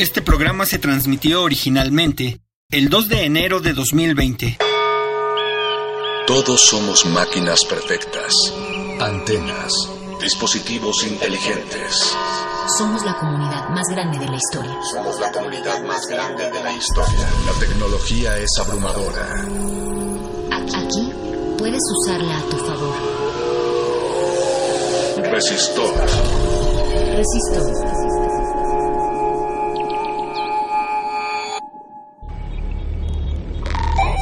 Este programa se transmitió originalmente el 2 de enero de 2020. Todos somos máquinas perfectas, antenas, dispositivos inteligentes. Somos la comunidad más grande de la historia. Somos la comunidad más grande de la historia. La tecnología es abrumadora. Aquí puedes usarla a tu favor. Resistor. Resistor.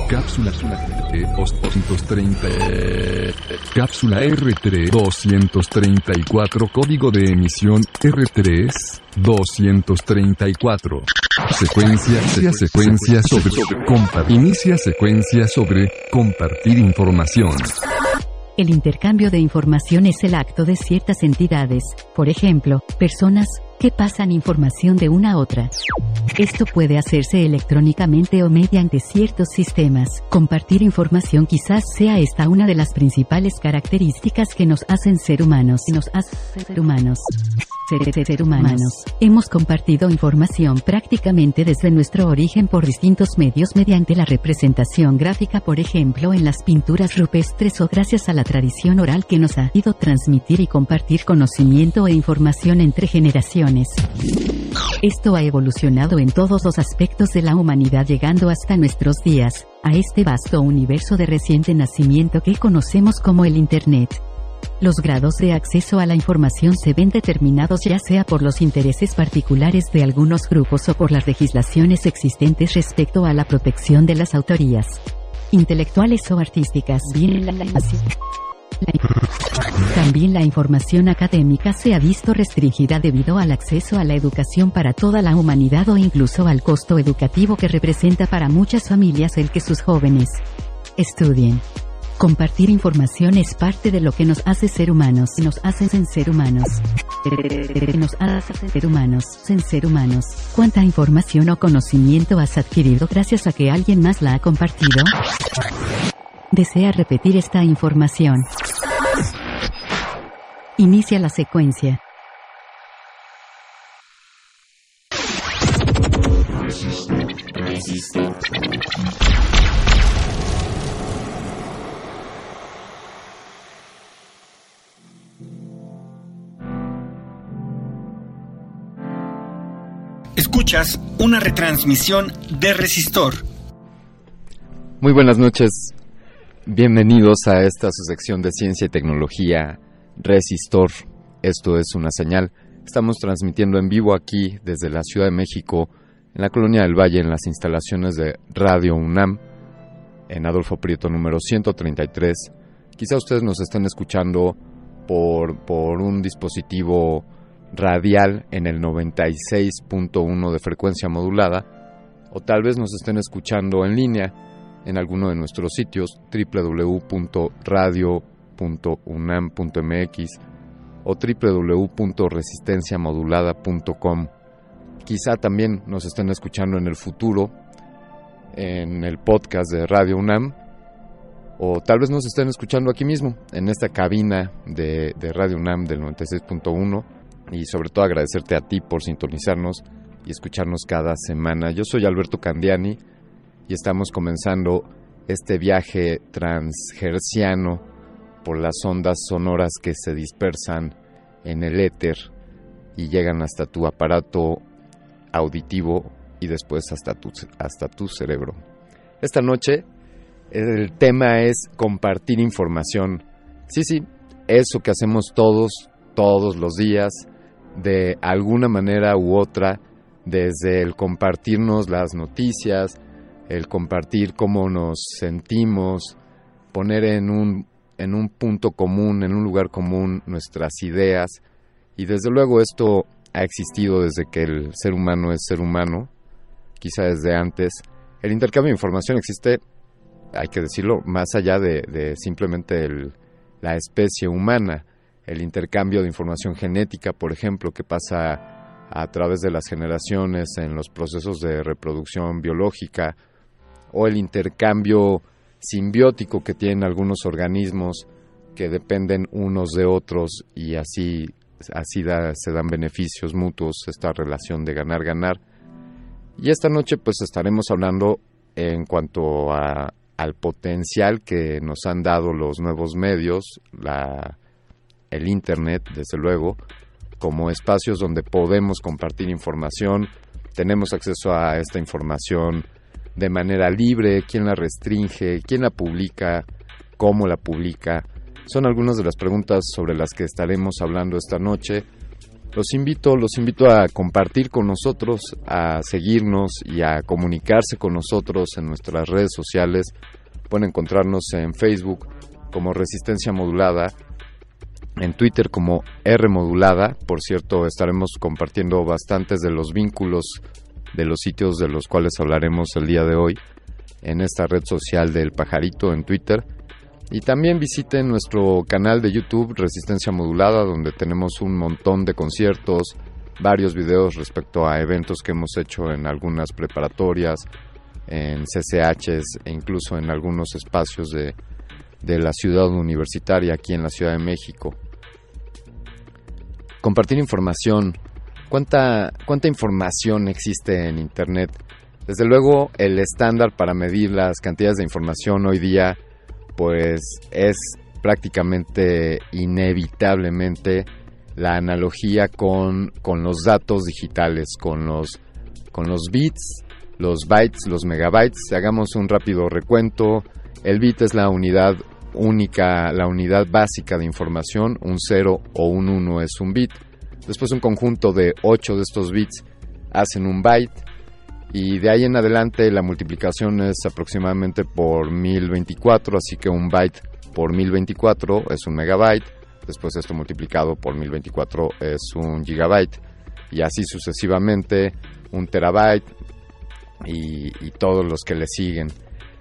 Cápsula R230. Cápsula R3 234. Código de emisión R3 234. Secuencia, secuencia, secuencia sobre. Inicia secuencia sobre compartir información. El intercambio de información es el acto de ciertas entidades, por ejemplo, personas, que pasan información de una a otra. Esto puede hacerse electrónicamente o mediante ciertos sistemas. Compartir información quizás sea esta una de las principales características que nos hacen ser humanos. Nos hacen ser humanos. Ser, humanos. Hemos compartido información prácticamente desde nuestro origen por distintos medios mediante la representación gráfica, por ejemplo, en las pinturas rupestres o gracias a la tradición oral que nos ha ido transmitir y compartir conocimiento e información entre generaciones. Esto ha evolucionado en todos los aspectos de la humanidad llegando hasta nuestros días, a este vasto universo de reciente nacimiento que conocemos como el Internet. Los grados de acceso a la información se ven determinados ya sea por los intereses particulares de algunos grupos o por las legislaciones existentes respecto a la protección de las autorías intelectuales o artísticas. También la información académica se ha visto restringida debido al acceso a la educación para toda la humanidad o incluso al costo educativo que representa para muchas familias el que sus jóvenes estudien. Compartir información es parte de lo que nos hace ser humanos, nos hace ser humanos. Nos hace ser humanos, en ser humanos. ¿Cuánta información o conocimiento has adquirido gracias a que alguien más la ha compartido? Desea repetir esta información. Inicia la secuencia. Escuchas una retransmisión de Resistor. Muy buenas noches. Bienvenidos a esta su sección de ciencia y tecnología Resistor. Esto es una señal. Estamos transmitiendo en vivo aquí desde la Ciudad de México, en la Colonia del Valle, en las instalaciones de Radio UNAM, en Adolfo Prieto número 133. Quizá ustedes nos estén escuchando por, por un dispositivo radial en el 96.1 de frecuencia modulada, o tal vez nos estén escuchando en línea en alguno de nuestros sitios www.radio.unam.mx o www.resistenciamodulada.com. Quizá también nos estén escuchando en el futuro en el podcast de Radio UNAM o tal vez nos estén escuchando aquí mismo en esta cabina de, de Radio UNAM del 96.1 y sobre todo agradecerte a ti por sintonizarnos y escucharnos cada semana. Yo soy Alberto Candiani y estamos comenzando este viaje transgerciano por las ondas sonoras que se dispersan en el éter y llegan hasta tu aparato auditivo y después hasta tu, hasta tu cerebro. Esta noche el tema es compartir información. Sí, sí, eso que hacemos todos, todos los días, de alguna manera u otra, desde el compartirnos las noticias, el compartir cómo nos sentimos, poner en un, en un punto común, en un lugar común nuestras ideas. Y desde luego esto ha existido desde que el ser humano es ser humano, quizá desde antes. El intercambio de información existe, hay que decirlo, más allá de, simplemente la especie humana el intercambio de información genética, por ejemplo, que pasa a través de las generaciones en los procesos de reproducción biológica, o el intercambio simbiótico que tienen algunos organismos que dependen unos de otros y así, así se dan beneficios mutuos, esta relación de ganar-ganar. Y esta noche pues estaremos hablando en cuanto a, al potencial que nos han dado los nuevos medios, la, el Internet, desde luego, como espacios donde podemos compartir información, tenemos acceso a esta información de manera libre, quién la restringe, quién la publica, cómo la publica. Son algunas de las preguntas sobre las que estaremos hablando esta noche. Los invito, los invito a compartir con nosotros, a seguirnos y a comunicarse con nosotros en nuestras redes sociales. Pueden encontrarnos en Facebook como Resistencia Modulada, en Twitter como R Modulada. Por cierto, estaremos compartiendo bastantes de los vínculos de los sitios de los cuales hablaremos el día de hoy en esta red social del pajarito en Twitter. Y también visiten nuestro canal de YouTube Resistencia Modulada, donde tenemos un montón de conciertos, varios videos respecto a eventos que hemos hecho en algunas preparatorias, en CCHs e incluso en algunos espacios de, de la ciudad universitaria aquí en la Ciudad de México. Compartir información, ¿Cuánta, ¿Cuánta información existe en Internet? Desde luego, el estándar para medir las cantidades de información hoy día, pues es prácticamente inevitablemente la analogía con, con los datos digitales, con los, con los bits, los bytes, los megabytes. Hagamos un rápido recuento. El bit es la unidad única, la unidad básica de información. Un 0 o un 1 es un bit. Después un conjunto de 8 de estos bits hacen un byte y de ahí en adelante la multiplicación es aproximadamente por 1024, así que un byte por 1024 es un megabyte, después esto multiplicado por 1024 es un gigabyte y así sucesivamente un terabyte y, y todos los que le siguen.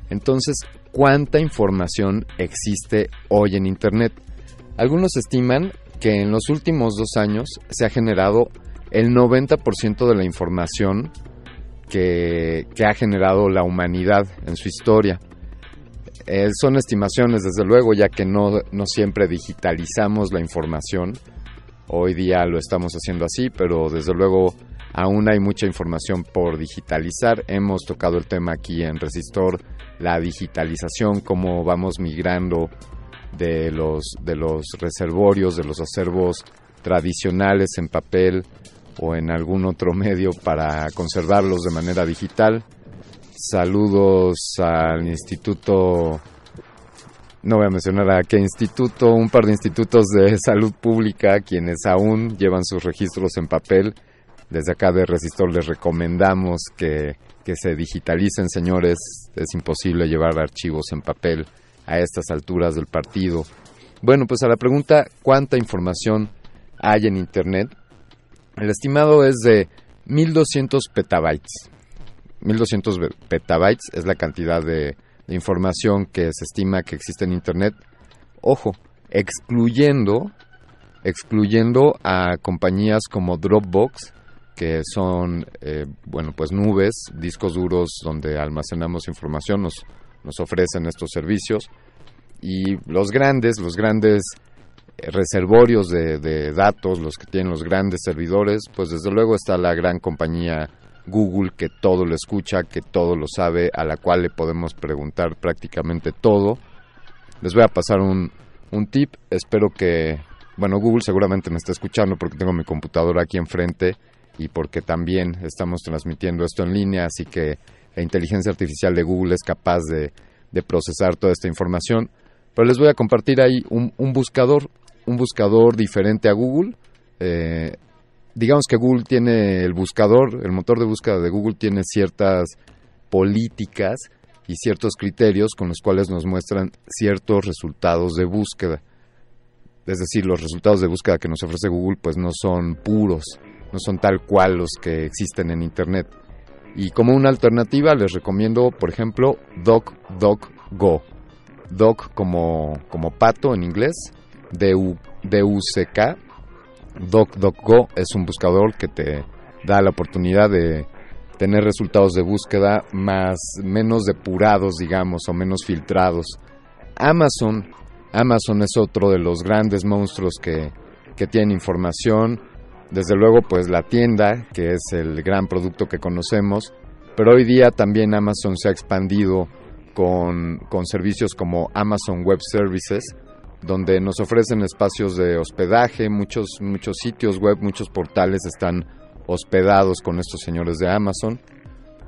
Entonces, ¿cuánta información existe hoy en Internet? Algunos estiman que en los últimos dos años se ha generado el 90% de la información que, ha generado la humanidad en su historia. Eh, son estimaciones, desde luego, ya que no siempre digitalizamos la información. Hoy día lo estamos haciendo así, pero desde luego aún hay mucha información por digitalizar. Hemos tocado el tema aquí en Resistor, la digitalización, cómo vamos migrando de los, de los reservorios, de los acervos tradicionales en papel o en algún otro medio para conservarlos de manera digital. Saludos al instituto, no voy a mencionar a qué instituto, un par de institutos de salud pública, quienes aún llevan sus registros en papel. Desde acá de Resistor les recomendamos que, que se digitalicen, señores. Es imposible llevar archivos en papel a estas alturas del partido. Bueno, pues a la pregunta ¿cuánta información hay en Internet? El estimado es de 1200 petabytes. 1200 petabytes es la cantidad de, información que se estima que existe en Internet. Ojo, excluyendo, excluyendo a compañías como Dropbox, que son, eh, bueno, pues nubes, discos duros donde almacenamos información, nos nos ofrecen estos servicios. Y los grandes, los grandes eh, reservorios de, datos, los que tienen los grandes servidores, pues desde luego está la gran compañía Google que todo lo escucha, que todo lo sabe, a la cual le podemos preguntar prácticamente todo. Les voy a pasar un, un tip, espero que, bueno, Google seguramente me está escuchando porque tengo mi computadora aquí enfrente y porque también estamos transmitiendo esto en línea, así que la inteligencia artificial de Google es capaz de, procesar toda esta información. Pero les voy a compartir ahí un, buscador, un buscador diferente a Google. Eh, digamos que Google tiene el buscador, el motor de búsqueda de Google tiene ciertas políticas y ciertos criterios con los cuales nos muestran ciertos resultados de búsqueda. Es decir, los resultados de búsqueda que nos ofrece Google pues no son puros, no son tal cual los que existen en Internet. Y como una alternativa les recomiendo, por ejemplo, DuckDuckGo. Doc como, como pato en inglés, D-U-C-K. DuckDuckGo es un buscador que te da la oportunidad de tener resultados de búsqueda más menos depurados, digamos, o menos filtrados. Amazon, Amazon es otro de los grandes monstruos que, que tiene información. Desde luego, pues la tienda, que es el gran producto que conocemos, Pero hoy día también Amazon se ha expandido con, con servicios como Amazon Web Services, donde nos ofrecen espacios de hospedaje, muchos, muchos sitios web, muchos portales están hospedados con estos señores de Amazon.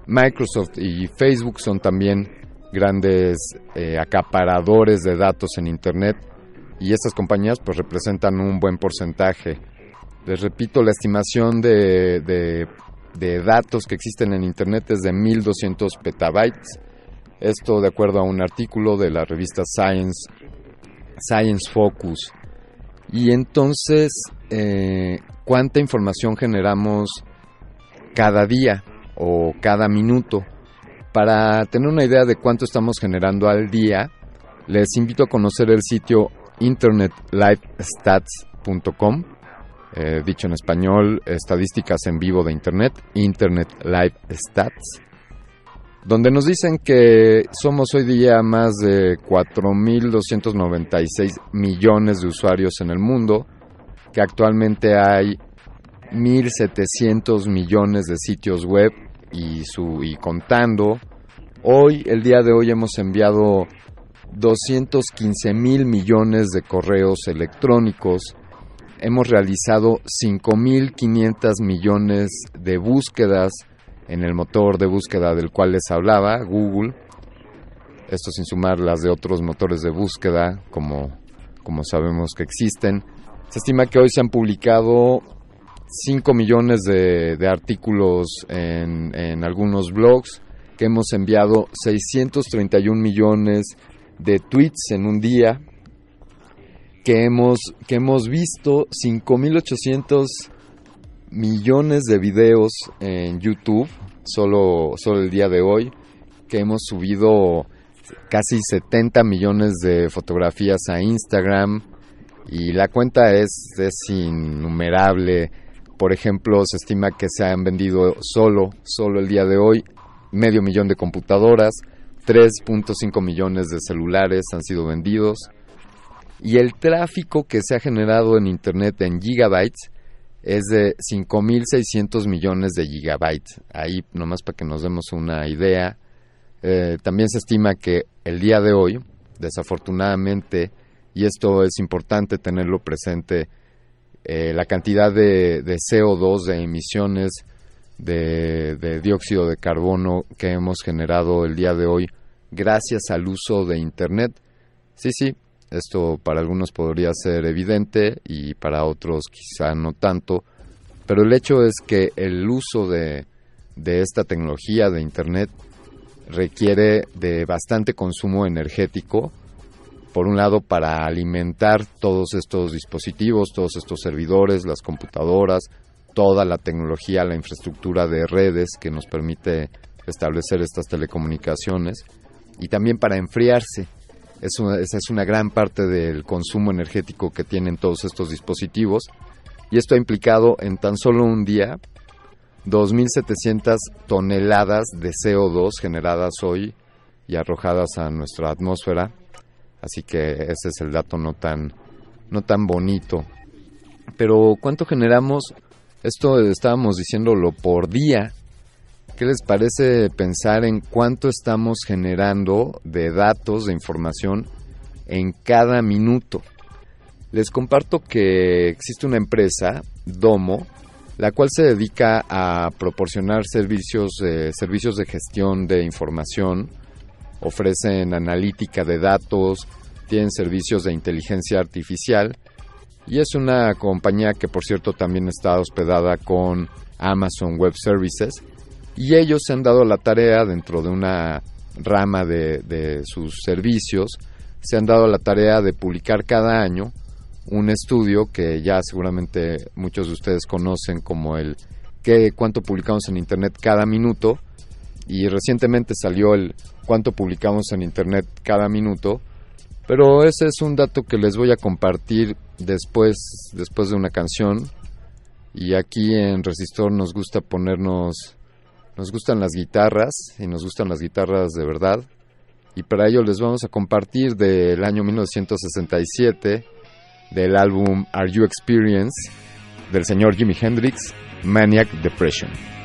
Microsoft y Facebook son también grandes eh, acaparadores de datos en Internet y estas compañías pues representan un buen porcentaje. Les repito, la estimación de, de, datos que existen en Internet es de 1200 petabytes. Esto de acuerdo a un artículo de la revista Science Science Focus. Y entonces, eh, ¿cuánta información generamos cada día o cada minuto? Para tener una idea de cuánto estamos generando al día, les invito a conocer el sitio internetlivestats.com, eh, dicho en español, estadísticas en vivo de Internet, Internet Live Stats donde nos dicen que somos hoy día más de 4.296 millones de usuarios en el mundo, que actualmente hay 1.700 millones de sitios web y, su, y contando. Hoy, el día de hoy, hemos enviado 215 mil millones de correos electrónicos. Hemos realizado 5.500 millones de búsquedas en el motor de búsqueda del cual les hablaba, Google. Esto sin sumar las de otros motores de búsqueda, como, como sabemos que existen. Se estima que hoy se han publicado 5 millones de, artículos en, en, algunos blogs, que hemos enviado 631 millones de tweets en un día, que hemos, que hemos visto 5.800 millones de videos en YouTube, solo, solo el día de hoy, que hemos subido casi 70 millones de fotografías a Instagram y la cuenta es, es innumerable. Por ejemplo, se estima que se han vendido solo, solo el día de hoy, medio millón de computadoras, 3.5 millones de celulares han sido vendidos y el tráfico que se ha generado en Internet en gigabytes es de 5.600 millones de gigabytes. Ahí nomás para que nos demos una idea. Eh, también se estima que el día de hoy, desafortunadamente, y esto es importante tenerlo presente, eh, la cantidad de, CO2, de emisiones de, de dióxido de carbono que hemos generado el día de hoy gracias al uso de Internet. Sí, sí, esto para algunos podría ser evidente y para otros quizá no tanto, pero el hecho es que el uso de, de esta tecnología de Internet requiere de bastante consumo energético, por un lado para alimentar todos estos dispositivos, todos estos servidores, las computadoras, toda la tecnología, la infraestructura de redes que nos permite establecer estas telecomunicaciones, y también para enfriarse esa es una gran parte del consumo energético que tienen todos estos dispositivos. Y esto ha implicado en tan solo un día 2.700 toneladas de CO2 generadas hoy y arrojadas a nuestra atmósfera. Así que ese es el dato no tan, no tan bonito. Pero ¿cuánto generamos? Esto estábamos diciéndolo por día. ¿Qué les parece pensar en cuánto estamos generando de datos, de información en cada minuto? Les comparto que existe una empresa, Domo, la cual se dedica a proporcionar servicios, servicios de gestión de información, ofrecen analítica de datos, tienen servicios de inteligencia artificial y es una compañía que por cierto también está hospedada con Amazon Web Services y ellos se han dado la tarea dentro de una rama de, sus servicios, se han dado la tarea de publicar cada año un estudio que ya seguramente muchos de ustedes conocen como el que cuánto publicamos en internet cada minuto y recientemente salió el cuánto publicamos en internet cada minuto pero ese es un dato que les voy a compartir después después de una canción y aquí en Resistor nos gusta ponernos nos gustan las guitarras y nos gustan las guitarras de verdad. Y para ello les vamos a compartir del año 1967 del álbum Are You Experience del señor Jimi Hendrix, Maniac Depression.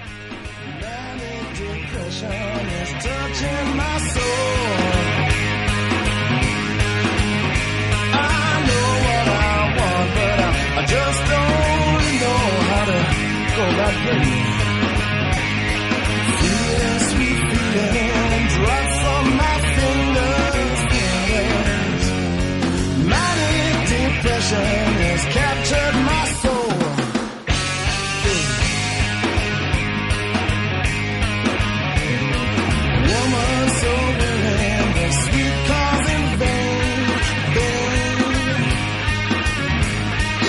has captured my soul. Woman so willing, sweet in vain.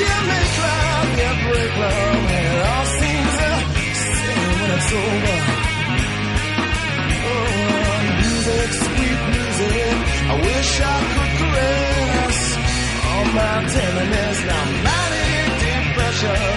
You make love, you break love, and it all seems the same when it's over. Oh, music, sweet music, I wish I could. My and there's now manic depression.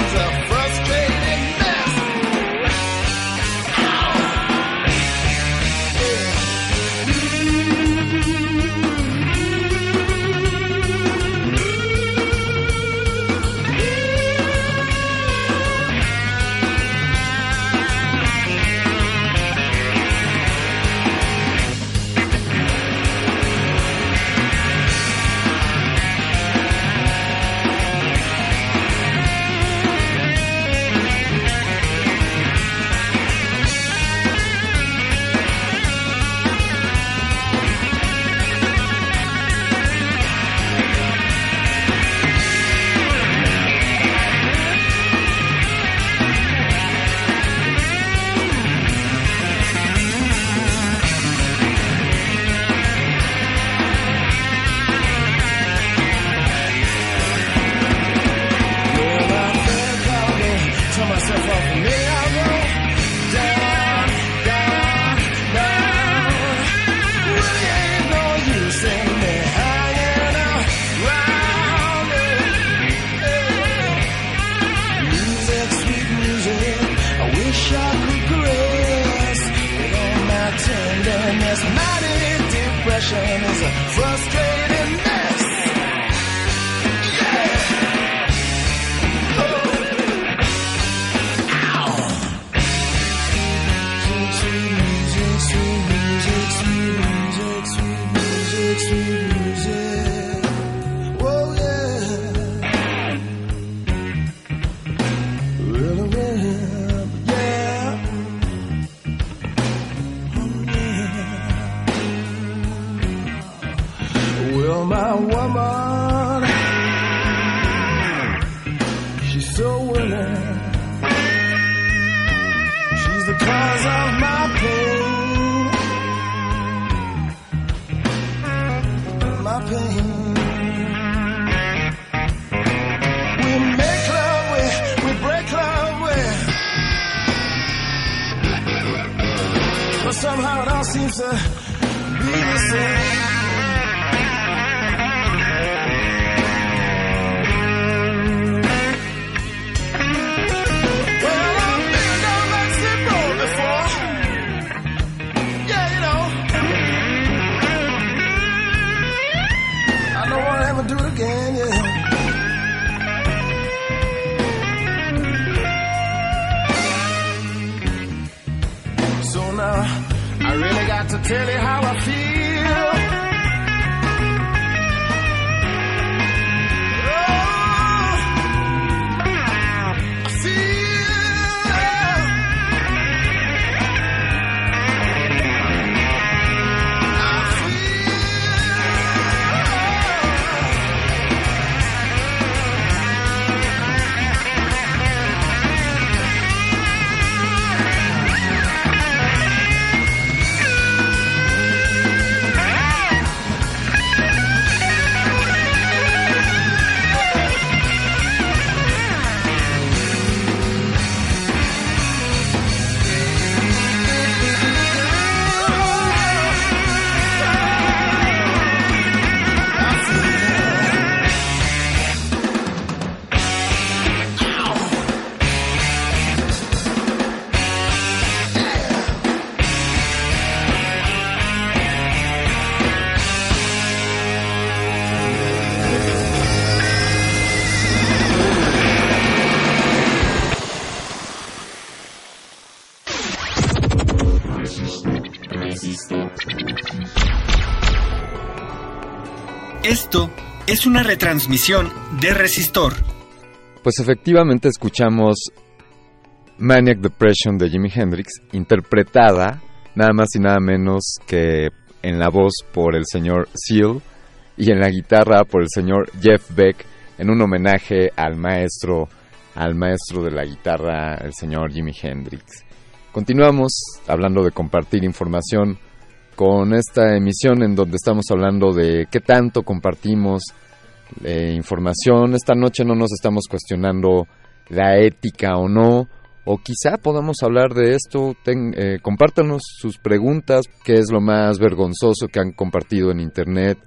es una retransmisión de Resistor. Pues efectivamente escuchamos Maniac Depression de Jimi Hendrix, interpretada nada más y nada menos que en la voz por el señor Seal y en la guitarra por el señor Jeff Beck, en un homenaje al maestro, al maestro de la guitarra, el señor Jimi Hendrix. Continuamos hablando de compartir información con esta emisión en donde estamos hablando de qué tanto compartimos eh, información. Esta noche no nos estamos cuestionando la ética o no, o quizá podamos hablar de esto. Eh, compártanos sus preguntas, qué es lo más vergonzoso que han compartido en Internet.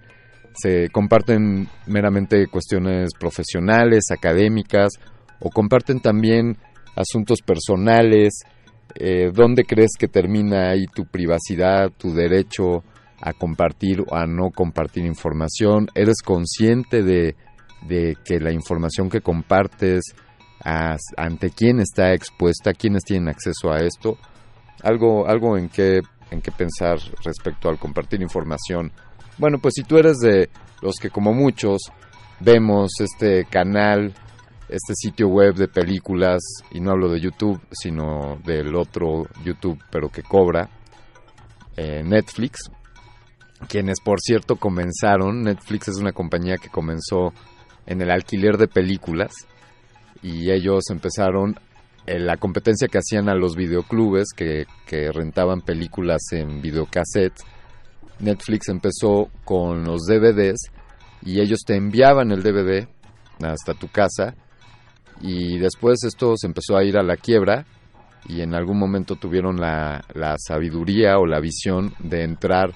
Se comparten meramente cuestiones profesionales, académicas, o comparten también asuntos personales. Eh, ¿Dónde crees que termina ahí tu privacidad, tu derecho a compartir o a no compartir información? ¿Eres consciente de, que la información que compartes, ante quién está expuesta, quiénes tienen acceso a esto? Algo, algo en qué en qué pensar respecto al compartir información. Bueno, pues si tú eres de los que como muchos vemos este canal, este sitio web de películas, y no hablo de YouTube, sino del otro YouTube, pero que cobra, eh, Netflix, quienes por cierto comenzaron, Netflix es una compañía que comenzó en el alquiler de películas y ellos empezaron en la competencia que hacían a los videoclubes que, que rentaban películas en videocassette. Netflix empezó con los DVDs y ellos te enviaban el DVD hasta tu casa y después esto se empezó a ir a la quiebra y en algún momento tuvieron la, la sabiduría o la visión de entrar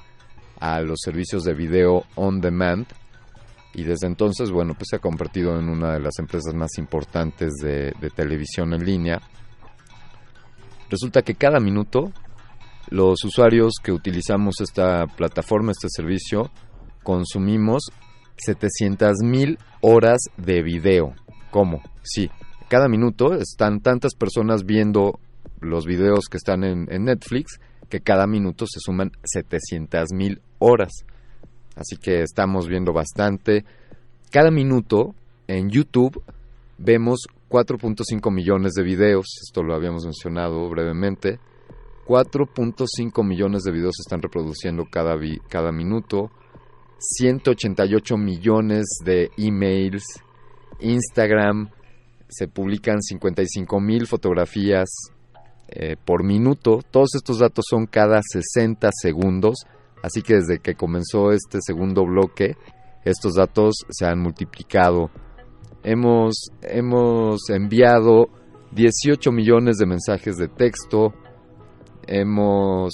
a los servicios de video on demand y desde entonces, bueno, pues se ha convertido en una de las empresas más importantes de, televisión en línea. Resulta que cada minuto los usuarios que utilizamos esta plataforma, este servicio, consumimos 700 mil horas de video. ¿Cómo? Sí, cada minuto están tantas personas viendo los videos que están en, Netflix que cada minuto se suman 700 mil horas. Así que estamos viendo bastante. Cada minuto en YouTube vemos 4.5 millones de videos, esto lo habíamos mencionado brevemente. 4.5 millones de videos se están reproduciendo cada, cada minuto. 188 millones de emails. Instagram se publican 55 mil fotografías eh, por minuto. Todos estos datos son cada 60 segundos, así que desde que comenzó este segundo bloque, estos datos se han multiplicado. Hemos, hemos enviado 18 millones de mensajes de texto, hemos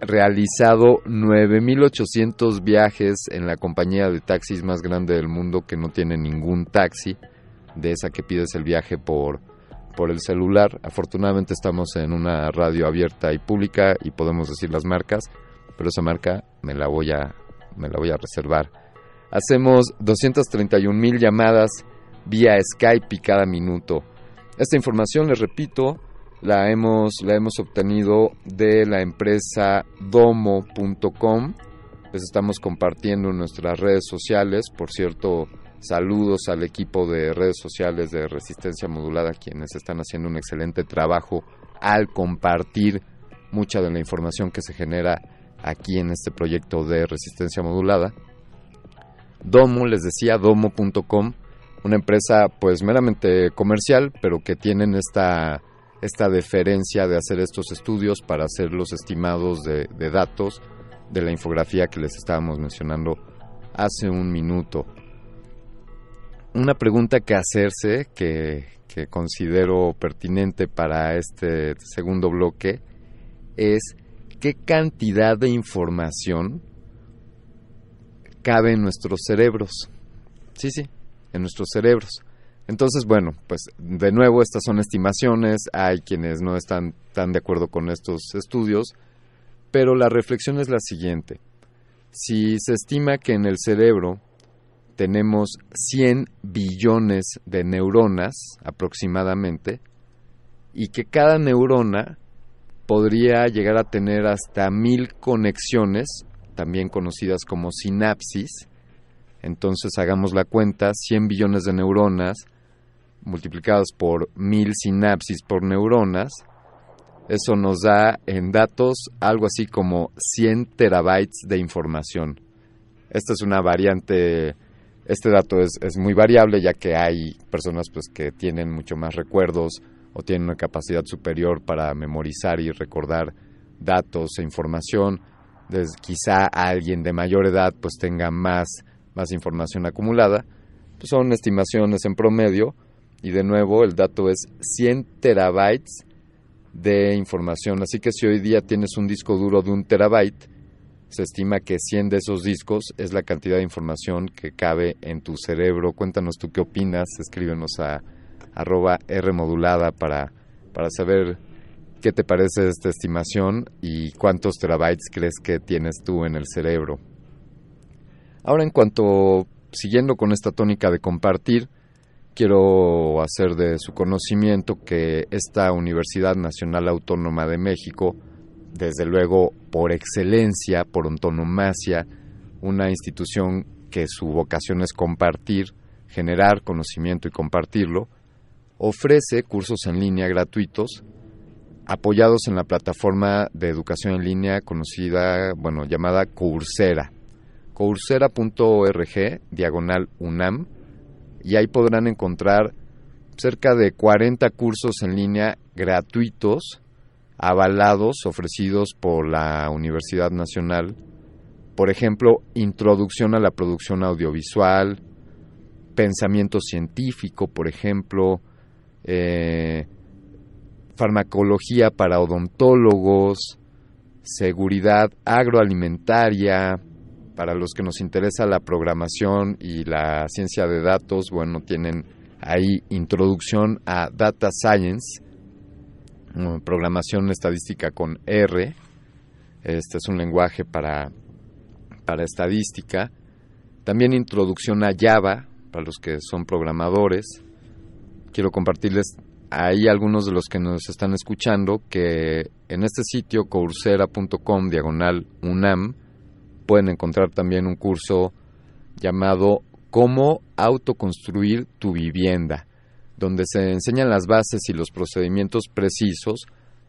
realizado 9.800 viajes en la compañía de taxis más grande del mundo que no tiene ningún taxi, de esa que pides el viaje por, por el celular. Afortunadamente estamos en una radio abierta y pública y podemos decir las marcas, pero esa marca me la voy a, me la voy a reservar. Hacemos 231 mil llamadas vía Skype y cada minuto. Esta información, les repito, la hemos, la hemos obtenido de la empresa domo.com. Les estamos compartiendo en nuestras redes sociales. Por cierto, Saludos al equipo de redes sociales de Resistencia Modulada, quienes están haciendo un excelente trabajo al compartir mucha de la información que se genera aquí en este proyecto de Resistencia Modulada. Domo, les decía, domo.com, una empresa pues meramente comercial, pero que tienen esta, esta deferencia de hacer estos estudios para hacer los estimados de, de datos de la infografía que les estábamos mencionando hace un minuto una pregunta que hacerse que, considero pertinente para este segundo bloque es qué cantidad de información cabe en nuestros cerebros. Sí, sí, en nuestros cerebros. Entonces, bueno, pues de nuevo estas son estimaciones, hay quienes no están tan de acuerdo con estos estudios, pero la reflexión es la siguiente. Si se estima que en el cerebro tenemos 100 billones de neuronas aproximadamente y que cada neurona podría llegar a tener hasta mil conexiones, también conocidas como sinapsis. Entonces hagamos la cuenta, 100 billones de neuronas multiplicadas por mil sinapsis por neuronas, eso nos da en datos algo así como 100 terabytes de información. Esta es una variante Este dato es, es muy variable ya que hay personas pues que tienen mucho más recuerdos o tienen una capacidad superior para memorizar y recordar datos e información. quizá alguien de mayor edad pues tenga más, más información acumulada. Pues son estimaciones en promedio y de nuevo el dato es 100 terabytes de información. Así que si hoy día tienes un disco duro de un terabyte, se estima que 100 de esos discos es la cantidad de información que cabe en tu cerebro. Cuéntanos tú qué opinas, escríbenos a arroba R modulada para, para saber qué te parece esta estimación y cuántos terabytes crees que tienes tú en el cerebro. Ahora en cuanto, siguiendo con esta tónica de compartir, quiero hacer de su conocimiento que esta Universidad Nacional Autónoma de México desde luego por excelencia, por antonomasia, una institución que su vocación es compartir, generar conocimiento y compartirlo, ofrece cursos en línea gratuitos apoyados en la plataforma de educación en línea conocida, bueno, llamada Coursera. Coursera.org, diagonal UNAM, y ahí podrán encontrar cerca de 40 cursos en línea gratuitos avalados ofrecidos por la Universidad Nacional, por ejemplo, introducción a la producción audiovisual, pensamiento científico, por ejemplo, eh, farmacología para odontólogos, seguridad agroalimentaria, para los que nos interesa la programación y la ciencia de datos, bueno, tienen ahí introducción a Data Science, programación estadística con R. Este es un lenguaje para, para estadística. También introducción a Java, para los que son programadores. Quiero compartirles ahí algunos de los que nos están escuchando que en este sitio coursera.com diagonal UNAM pueden encontrar también un curso llamado Cómo autoconstruir tu vivienda donde se enseñan las bases y los procedimientos precisos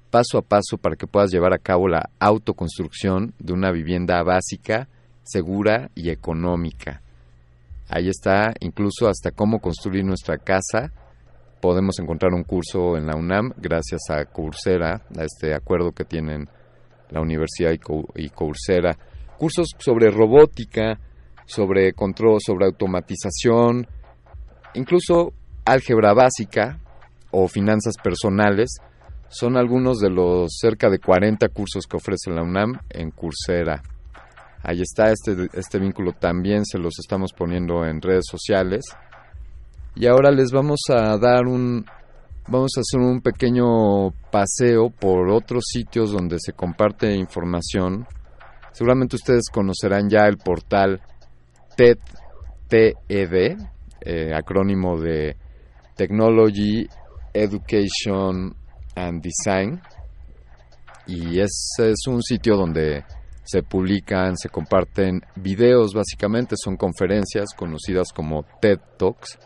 paso a paso para que puedas llevar a cabo la autoconstrucción de una vivienda básica, segura y económica. Ahí está incluso hasta cómo construir nuestra casa. Podemos encontrar un curso en la UNAM gracias a Coursera, a este acuerdo que tienen la universidad y Coursera. Cursos sobre robótica, sobre control, sobre automatización, incluso álgebra básica o finanzas personales son algunos de los cerca de 40 cursos que ofrece la UNAM en Coursera. Ahí está, este, este vínculo también se los estamos poniendo en redes sociales. Y ahora les vamos a dar un, vamos a hacer un pequeño paseo por otros sitios donde se comparte información. Seguramente ustedes conocerán ya el portal TED, TED eh, acrónimo de Technology, Education and Design. Y ese es un sitio donde se publican, se comparten videos, básicamente. Son conferencias conocidas como TED Talks,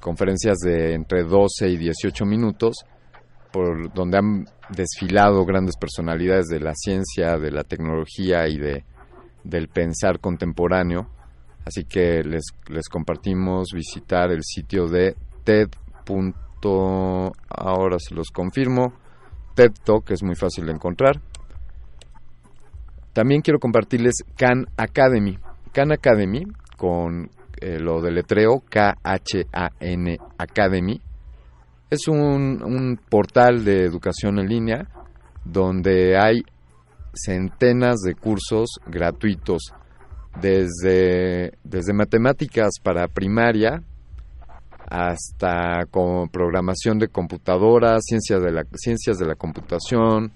conferencias de entre 12 y 18 minutos, por donde han desfilado grandes personalidades de la ciencia, de la tecnología y de, del pensar contemporáneo. Así que les, les compartimos visitar el sitio de TED. ahora se los confirmo. TED Talk es muy fácil de encontrar. También quiero compartirles Khan Academy. Khan Academy, con eh, lo de letreo K-H-A-N Academy, es un, portal de educación en línea donde hay centenas de cursos gratuitos desde, desde matemáticas para primaria hasta con programación de computadoras, ciencias de ciencias de la computación,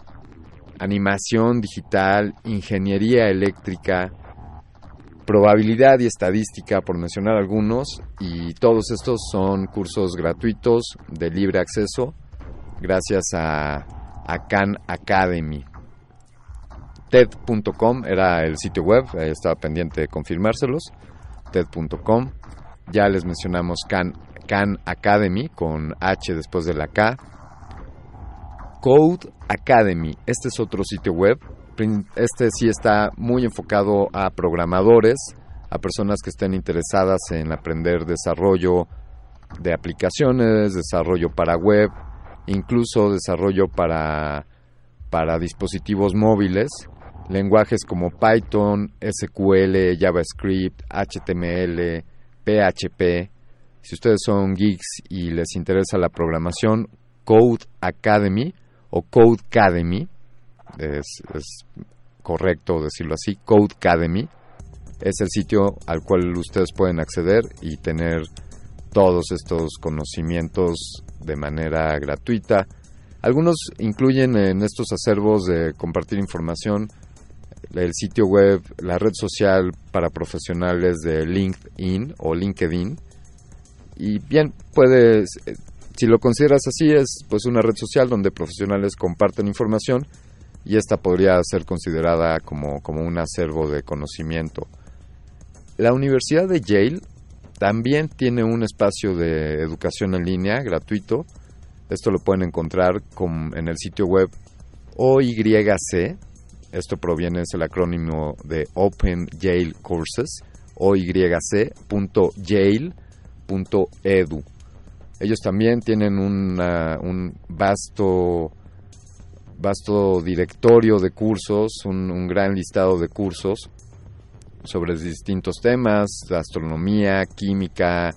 animación digital, ingeniería eléctrica, probabilidad y estadística, por mencionar algunos, y todos estos son cursos gratuitos de libre acceso gracias a, Khan Academy. TED.com era el sitio web, estaba pendiente de confirmárselos. TED.com. Ya les mencionamos Khan Khan Academy con H después de la K. Code Academy, este es otro sitio web. Este sí está muy enfocado a programadores, a personas que estén interesadas en aprender desarrollo de aplicaciones, desarrollo para web, incluso desarrollo para, para dispositivos móviles, lenguajes como Python, SQL, JavaScript, HTML, PHP. Si ustedes son geeks y les interesa la programación, Code Academy o Code Academy, es, correcto decirlo así, Code Academy, es el sitio al cual ustedes pueden acceder y tener todos estos conocimientos de manera gratuita. Algunos incluyen en estos acervos de compartir información el sitio web, la red social para profesionales de LinkedIn o LinkedIn. Y bien, puedes, si lo consideras así, es pues una red social donde profesionales comparten información y esta podría ser considerada como, como un acervo de conocimiento. La Universidad de Yale también tiene un espacio de educación en línea gratuito. Esto lo pueden encontrar en el sitio web OYC. Esto proviene, es el acrónimo de Open Yale Courses, oyc.yale.edu. Ellos también tienen un vasto, vasto directorio de cursos, un gran listado de cursos sobre distintos temas, astronomía, química,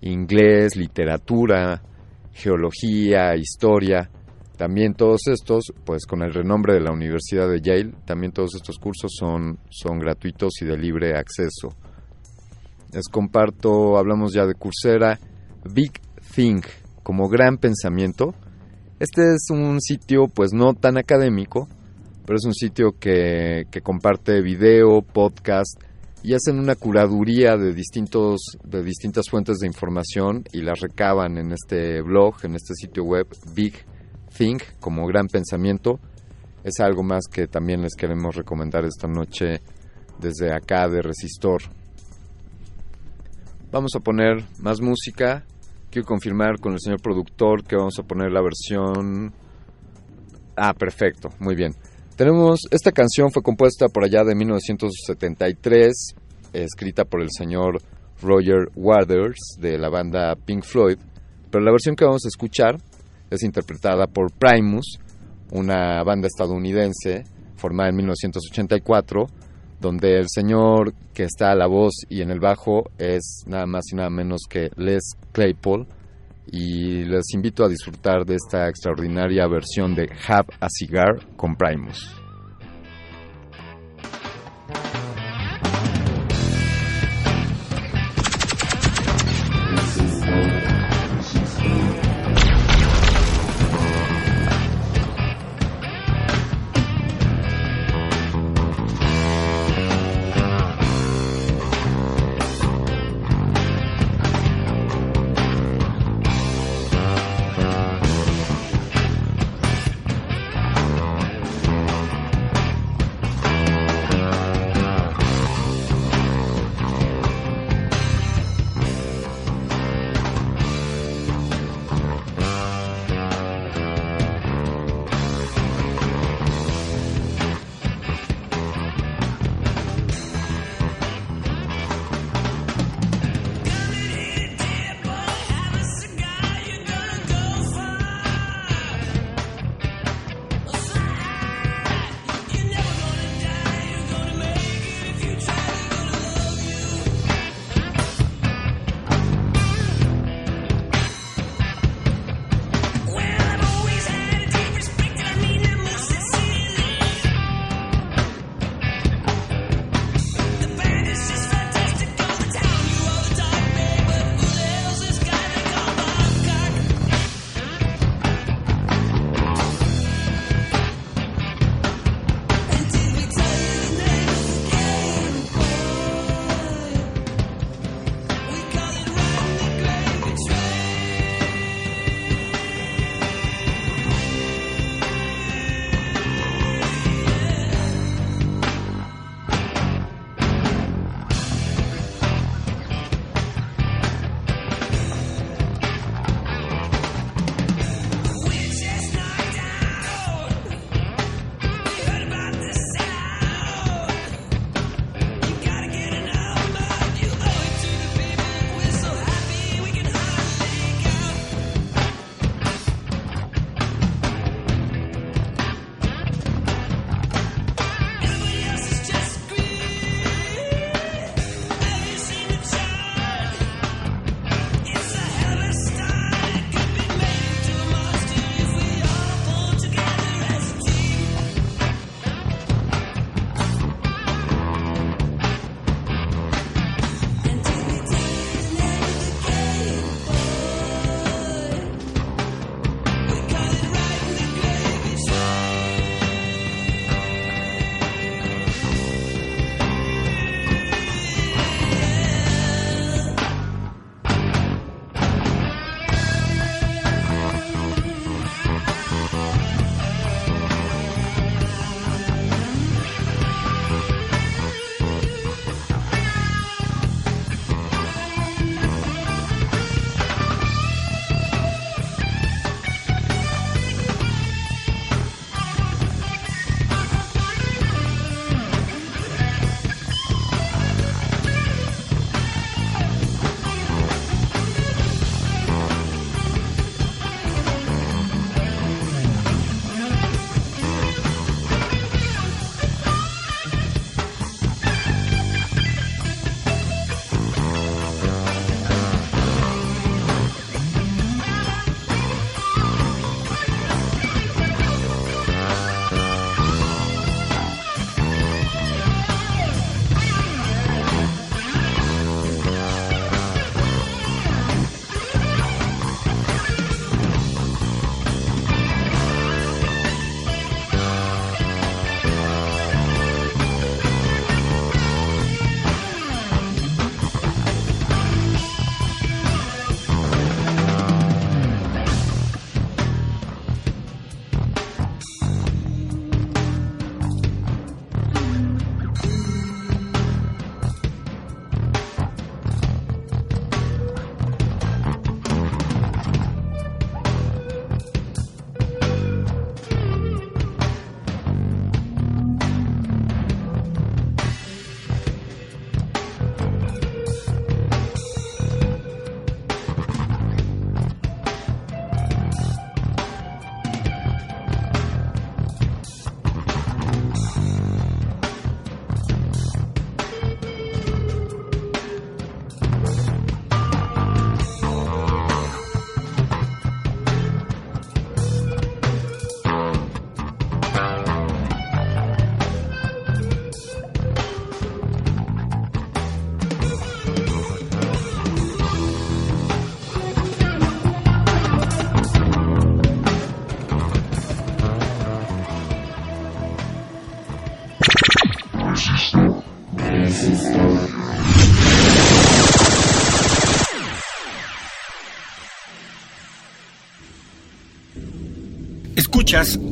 inglés, literatura, geología, historia. También todos estos, pues con el renombre de la Universidad de Yale, también todos estos cursos son, son gratuitos y de libre acceso. Les comparto, hablamos ya de Coursera, Big Think, como gran pensamiento. Este es un sitio pues no tan académico, pero es un sitio que, comparte video, podcast y hacen una curaduría de distintos de distintas fuentes de información y las recaban en este blog, en este sitio web Big Think como gran pensamiento. Es algo más que también les queremos recomendar esta noche desde acá de Resistor. Vamos a poner más música. Quiero confirmar con el señor productor que vamos a poner la versión Ah, perfecto, muy bien. Tenemos, esta canción fue compuesta por allá de 1973, escrita por el señor Roger Waters de la banda Pink Floyd, pero la versión que vamos a escuchar es interpretada por Primus, una banda estadounidense formada en 1984, donde el señor que está a la voz y en el bajo es nada más y nada menos que Les Claypool, y les invito a disfrutar de esta extraordinaria versión de Have a Cigar con Primus.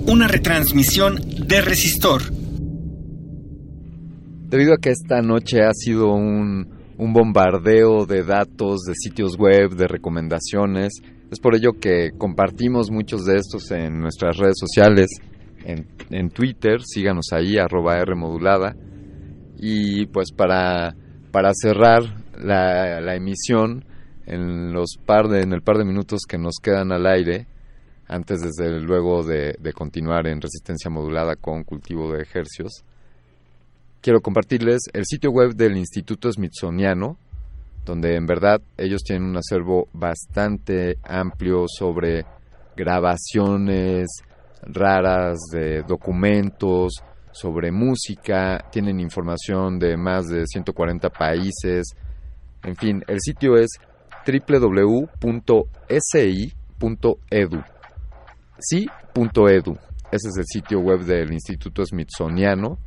Una retransmisión de Resistor. Debido a que esta noche ha sido un, un bombardeo de datos, de sitios web, de recomendaciones, es por ello que compartimos muchos de estos en nuestras redes sociales, en, en Twitter, síganos ahí, arroba R modulada. Y pues para, para cerrar la, la emisión, en, los par de, en el par de minutos que nos quedan al aire, antes desde luego de, continuar en resistencia modulada con cultivo de ejercios, quiero compartirles el sitio web del Instituto Smithsoniano, donde en verdad ellos tienen un acervo bastante amplio sobre grabaciones raras de documentos, sobre música, tienen información de más de 140 países, en fin, el sitio es www.si.edu. Sí.edu. Ese es el sitio web del Instituto Smithsoniano.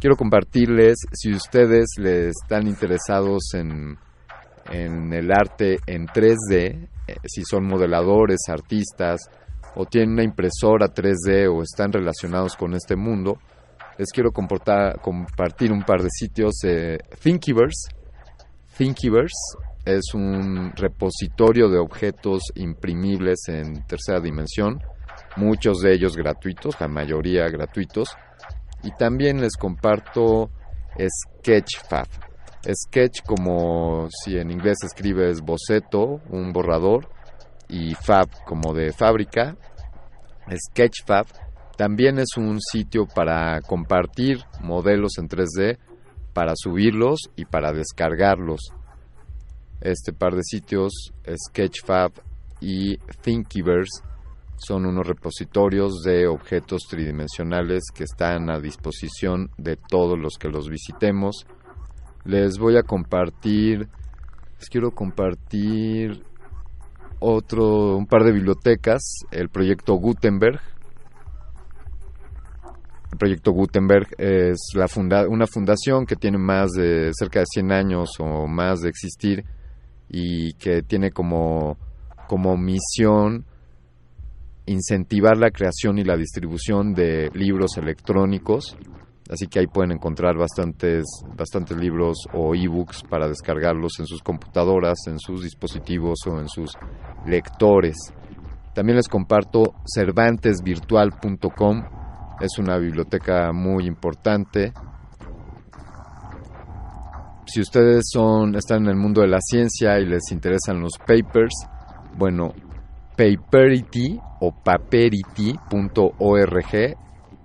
Quiero compartirles, si ustedes les están interesados en, en el arte en 3D, eh, si son modeladores, artistas, o tienen una impresora 3D o están relacionados con este mundo, les quiero compartir un par de sitios. Eh, Thinkiverse. Thinkiverse es un repositorio de objetos imprimibles en tercera dimensión, muchos de ellos gratuitos, la mayoría gratuitos. Y también les comparto Sketchfab. Sketch como si en inglés escribes boceto, un borrador, y Fab como de fábrica. Sketchfab también es un sitio para compartir modelos en 3D, para subirlos y para descargarlos este par de sitios, Sketchfab y Thinkiverse, son unos repositorios de objetos tridimensionales que están a disposición de todos los que los visitemos. Les voy a compartir, les quiero compartir otro, un par de bibliotecas, el proyecto Gutenberg. El proyecto Gutenberg es la funda una fundación que tiene más de cerca de 100 años o más de existir y que tiene como, como misión incentivar la creación y la distribución de libros electrónicos. Así que ahí pueden encontrar bastantes, bastantes libros o ebooks para descargarlos en sus computadoras, en sus dispositivos o en sus lectores. También les comparto cervantesvirtual.com. Es una biblioteca muy importante si ustedes son están en el mundo de la ciencia y les interesan los papers, bueno, Paperity o paperity.org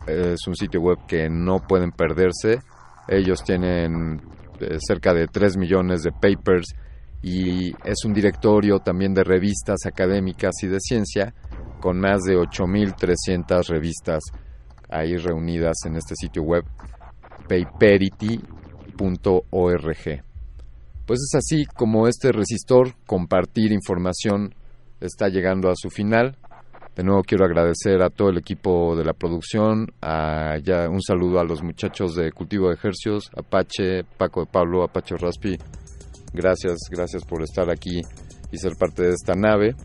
es un sitio web que no pueden perderse. Ellos tienen eh, cerca de 3 millones de papers y es un directorio también de revistas académicas y de ciencia con más de 8.300 revistas ahí reunidas en este sitio web Paperity Pues es así como este resistor, compartir información, está llegando a su final. De nuevo quiero agradecer a todo el equipo de la producción, un saludo a los muchachos de Cultivo de Ejercios, Apache, Paco de Pablo, Apache Raspi. Gracias, gracias por estar aquí y ser parte de esta nave.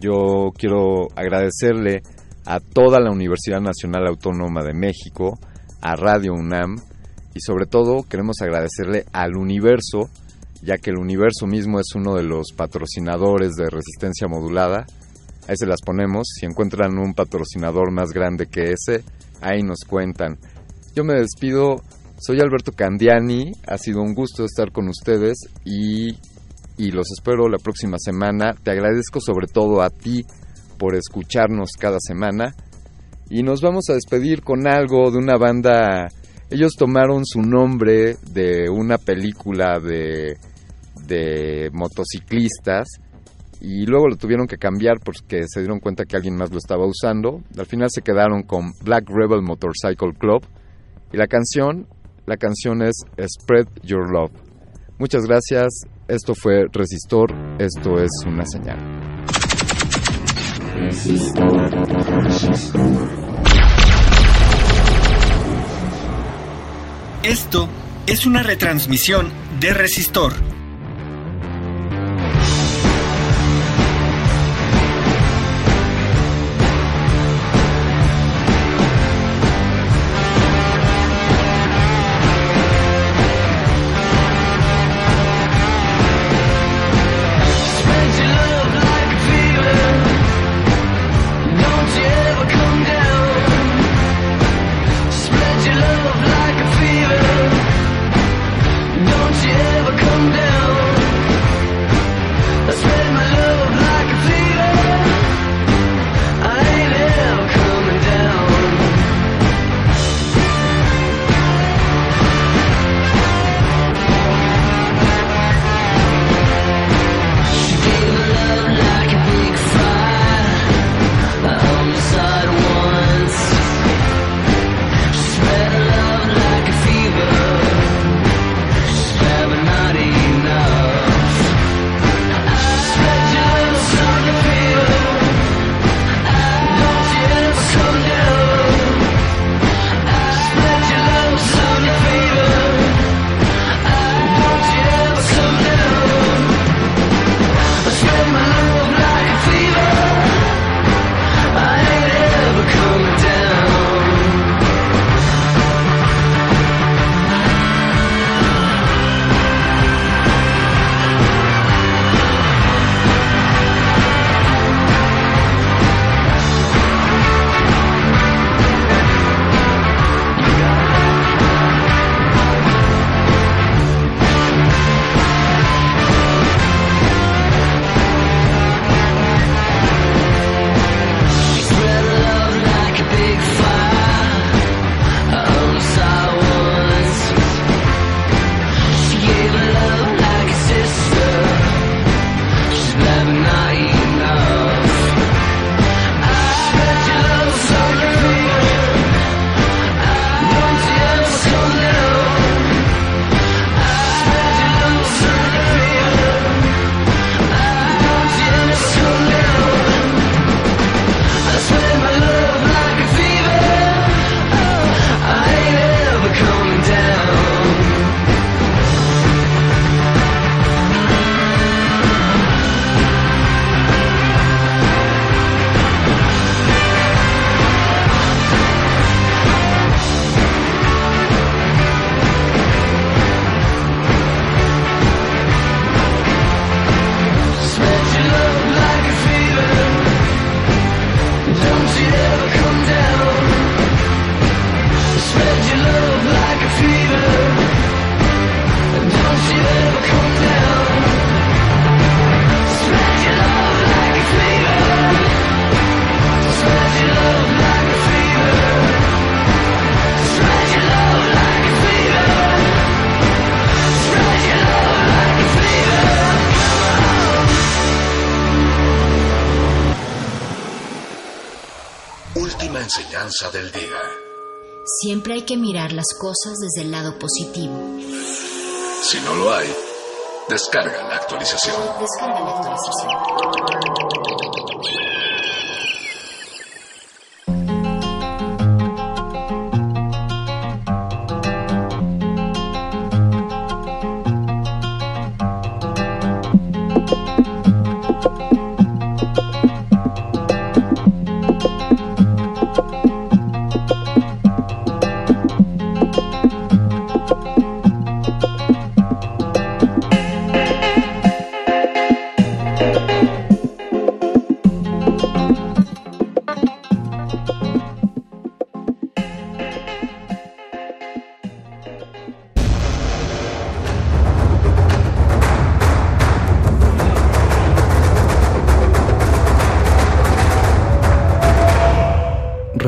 Yo quiero agradecerle a toda la Universidad Nacional Autónoma de México, a Radio UNAM, y sobre todo queremos agradecerle al universo, ya que el universo mismo es uno de los patrocinadores de resistencia modulada. Ahí se las ponemos, si encuentran un patrocinador más grande que ese, ahí nos cuentan. Yo me despido, soy Alberto Candiani, ha sido un gusto estar con ustedes y, y los espero la próxima semana. Te agradezco sobre todo a ti por escucharnos cada semana y nos vamos a despedir con algo de una banda ellos tomaron su nombre de una película de, de motociclistas y luego lo tuvieron que cambiar porque se dieron cuenta que alguien más lo estaba usando. Al final se quedaron con Black Rebel Motorcycle Club y la canción, la canción es Spread Your Love. Muchas gracias. Esto fue Resistor. Esto es una señal. Esto es una retransmisión de Resistor. Enseñanza del día. Siempre hay que mirar las cosas desde el lado positivo. Si no lo hay, descarga la actualización. Descarga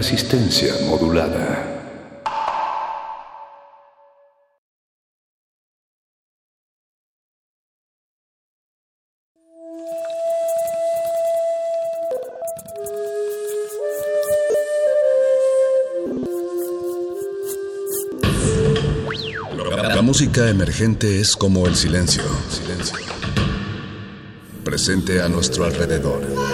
Resistencia modulada. La música emergente es como el silencio. Silencio. Presente a nuestro alrededor.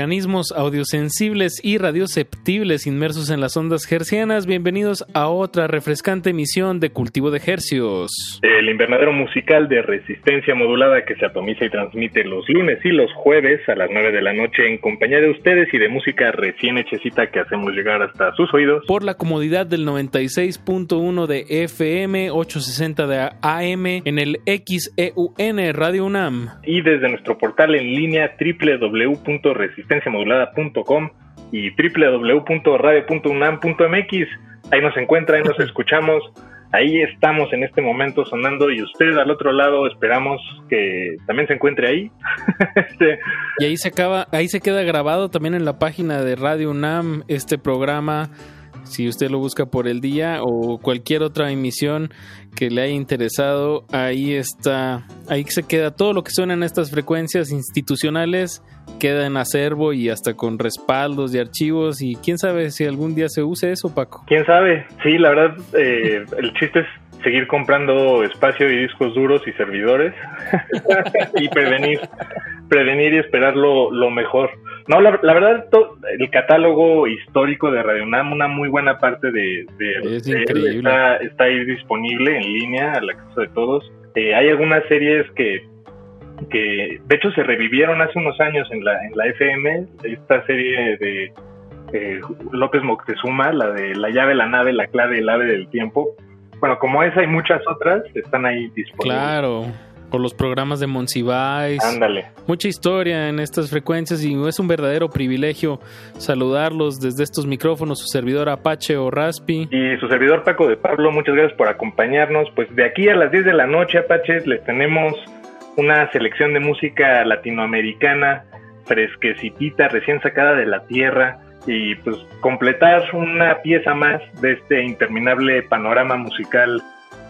Organismos audiosensibles y radioceptibles inmersos en las ondas hercianas. Bienvenidos a otra refrescante emisión de Cultivo de Hercios. El invernadero musical de resistencia modulada que se atomiza y transmite los lunes y los jueves a las 9 de la noche en compañía de ustedes y de música recién hechecita que hacemos llegar hasta sus oídos. Por la comodidad del 96.1 de FM, 860 de AM en el XEUN Radio UNAM. Y desde nuestro portal en línea www resistenciamodulada.com y www.radio.unam.mx. Ahí nos encuentra, ahí nos escuchamos, ahí estamos en este momento sonando y usted al otro lado esperamos que también se encuentre ahí. este... Y ahí se acaba, ahí se queda grabado también en la página de Radio UNAM este programa si usted lo busca por el día o cualquier otra emisión que le haya interesado, ahí está, ahí se queda todo lo que suena en estas frecuencias institucionales, queda en acervo y hasta con respaldos de archivos y quién sabe si algún día se use eso, Paco. Quién sabe, sí, la verdad, eh, el chiste es seguir comprando espacio y discos duros y servidores y prevenir, prevenir y esperar lo, lo mejor. No, la, verdad, el catálogo histórico de Radio UNAM, una muy buena parte de, está, está, ahí disponible en línea al acceso de todos. Eh, hay algunas series que, que, de hecho, se revivieron hace unos años en la, en la FM. Esta serie de eh, López Moctezuma, la de La llave, la nave, la clave, el ave del tiempo. Bueno, como esa hay muchas otras, están ahí disponibles. Claro o los programas de Monsiváis. Ándale. Mucha historia en estas frecuencias y es un verdadero privilegio saludarlos desde estos micrófonos, su servidor Apache o Raspi. Y su servidor Paco de Pablo, muchas gracias por acompañarnos. Pues de aquí a las 10 de la noche, Apache, les tenemos una selección de música latinoamericana fresquecitita, recién sacada de la tierra y pues completar una pieza más de este interminable panorama musical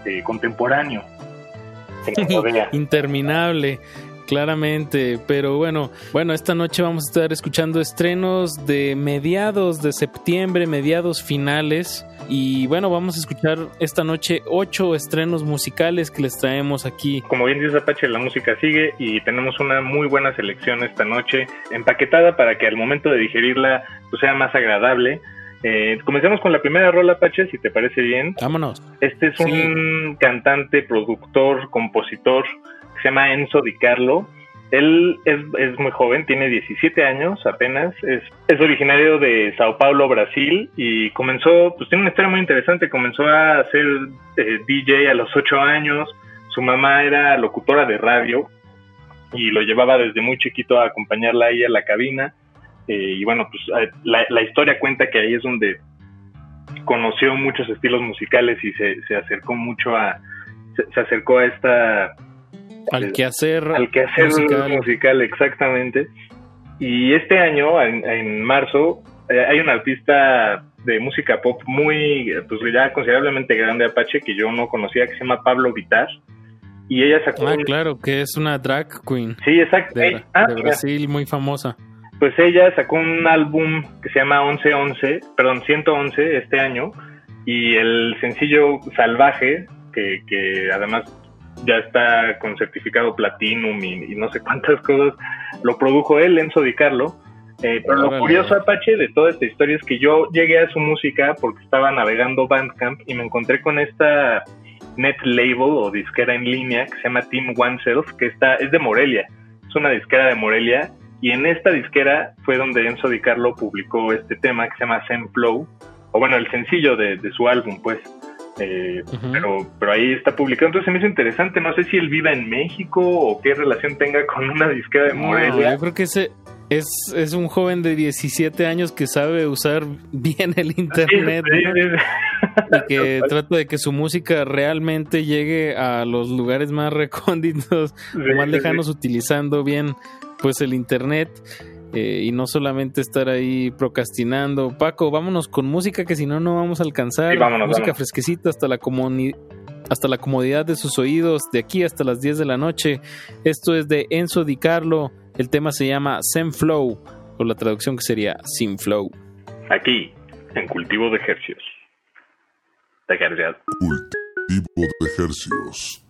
eh, contemporáneo. Interminable claramente, pero bueno, bueno, esta noche vamos a estar escuchando estrenos de mediados de septiembre, mediados finales. Y bueno, vamos a escuchar esta noche ocho estrenos musicales que les traemos aquí. Como bien dice Apache, la música sigue y tenemos una muy buena selección esta noche, empaquetada para que al momento de digerirla pues, sea más agradable. Eh, comencemos con la primera rola, Apache, si te parece bien. Vámonos. Este es un cantante, productor, compositor, que se llama Enzo Di Carlo. Él es, muy joven, tiene 17 años apenas, es, es, originario de Sao Paulo, Brasil, y comenzó, pues tiene una historia muy interesante, comenzó a ser eh, DJ a los 8 años, su mamá era locutora de radio y lo llevaba desde muy chiquito a acompañarla ahí a la cabina, eh, y bueno, pues la, historia cuenta que ahí es donde conoció muchos estilos musicales y se, se acercó mucho a, se, acercó a esta... Al quehacer, al quehacer musical. musical, exactamente. Y este año, en, marzo, eh, hay un artista de música pop muy, pues ya considerablemente grande Apache que yo no conocía, que se llama Pablo Vitar. Y ella sacó. Ah, claro, que es una drag queen. Sí, exacto. De, ah, Brasil, muy famosa. Pues ella sacó un álbum que se llama 1111, perdón, 111 este año. Y el sencillo Salvaje, que, que además ya está con certificado Platinum y, no sé cuántas cosas, lo produjo él, Enzo Di Carlo. Eh, pero lo curioso, Apache, de toda esta historia es que yo llegué a su música porque estaba navegando Bandcamp y me encontré con esta net label o disquera en línea que se llama Team Oneself, que está, es de Morelia, es una disquera de Morelia, y en esta disquera fue donde Enzo Di Carlo publicó este tema que se llama Flow, o bueno, el sencillo de, su álbum, pues. Eh, pero, pero ahí está publicado. Entonces se me hizo interesante. No sé si él viva en México o qué relación tenga con una disquera de Morelia. yo creo que ese es, es un joven de 17 años que sabe usar bien el internet y que trata de que su música realmente llegue a los lugares más recónditos o más lejanos utilizando bien pues el internet eh, y no solamente estar ahí procrastinando. Paco, vámonos con música que si no no vamos a alcanzar. música fresquecita hasta la hasta la comodidad de sus oídos de aquí hasta las 10 de la noche. Esto es de Enzo Di Carlo el tema se llama Zen Flow, o la traducción que sería Sin Flow. Aquí, en cultivo de ejercicios. De Cultivo de ejercicios.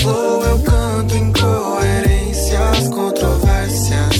flow eu canto incoerências, controvérsias.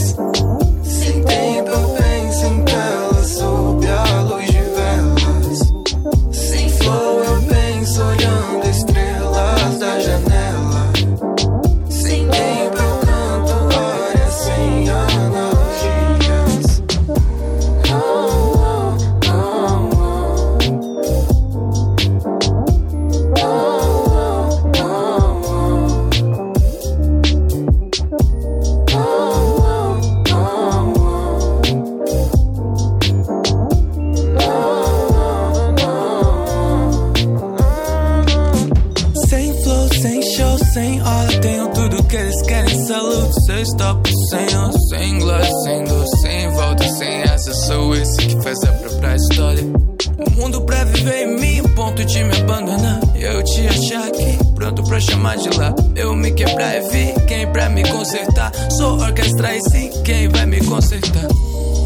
chamar de lá. Eu me quebrar é e vi quem pra me consertar. Sou orquestra e sim, quem vai me consertar?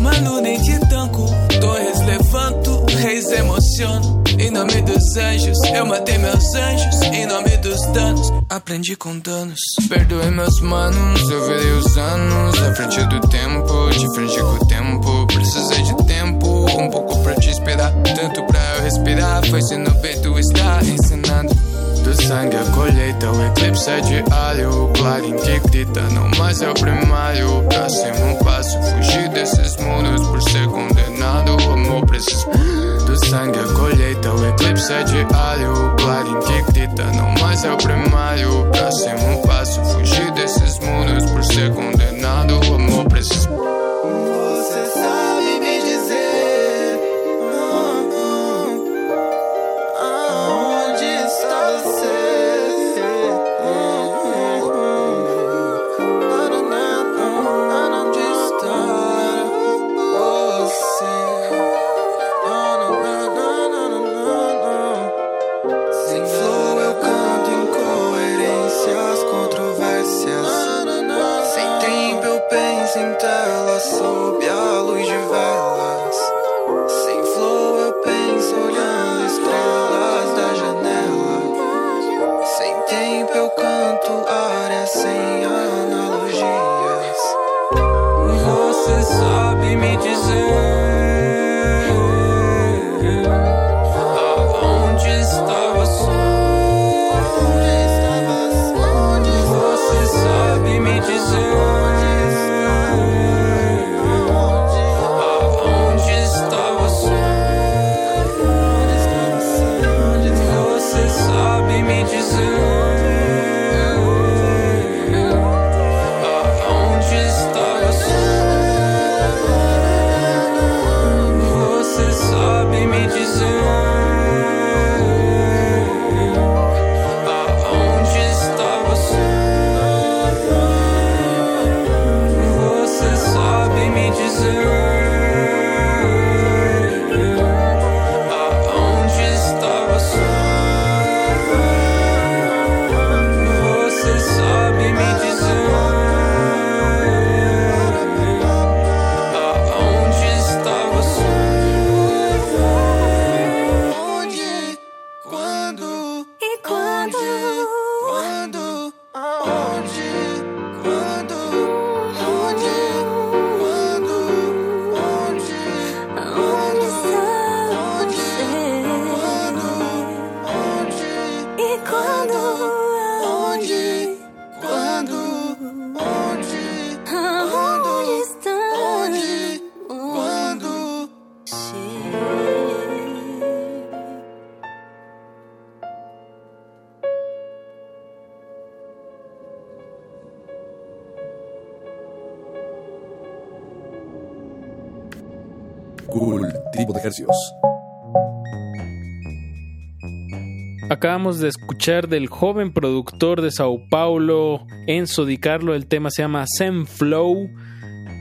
Mano, nem te tanco, torres levanto, reis emociono. Em nome dos anjos, eu matei meus anjos. Em nome dos danos, aprendi com danos. Perdoei meus manos, eu virei os anos. Na frente do tempo, de frente com o tempo. Precisei de tempo, um pouco pra te esperar. Tanto pra eu respirar, foi se no peito estar ensinando. Sangue a colheita, o eclipse é alho. O clarim que grita, não mais é o primário. Próximo passo, fugir desses muros por ser condenado. Amor do sangue a colheita, o eclipse é alho. O clarim que grita, não mais é o primário. Próximo passo, fugir desses muros por ser condenado. O amor precisa. Acabamos de escuchar del joven productor de Sao Paulo, Enzo Di Carlo. El tema se llama Zen Flow,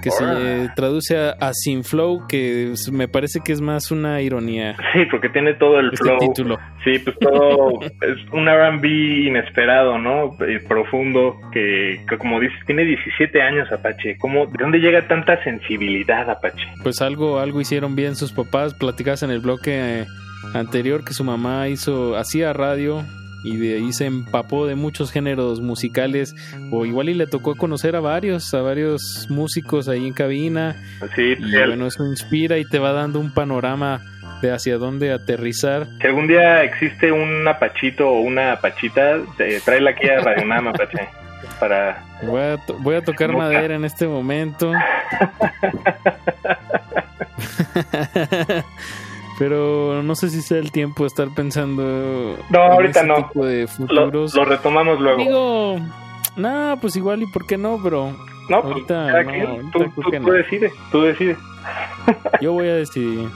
que se traduce a, a Sin Flow, que me parece que es más una ironía. Sí, porque tiene todo el Este flow. título. Sí, pues todo es un R&B inesperado, ¿no? Eh, profundo, que, que como dices, tiene 17 años Apache. ¿Cómo, ¿De dónde llega tanta sensibilidad, Apache? Pues algo, algo hicieron bien sus papás. Platicabas en el bloque eh, anterior que su mamá hizo, hacía radio y de ahí se empapó de muchos géneros musicales. O igual y le tocó conocer a varios, a varios músicos ahí en cabina. Sí, Y al- bueno, eso inspira y te va dando un panorama de hacia dónde aterrizar. si algún día existe un apachito o una apachita, eh, tráela aquí a Radio Apache. Para... Voy a, to- voy a tocar Nunca. madera en este momento. Pero no sé si sea el tiempo de estar pensando. No, en ahorita ese no. tipo de Lo, futuros. lo retomamos luego. Digo, nah, pues igual y por qué no, pero no, pues ahorita no, ahorita tú, decides, tú decides. yo voy a decidir.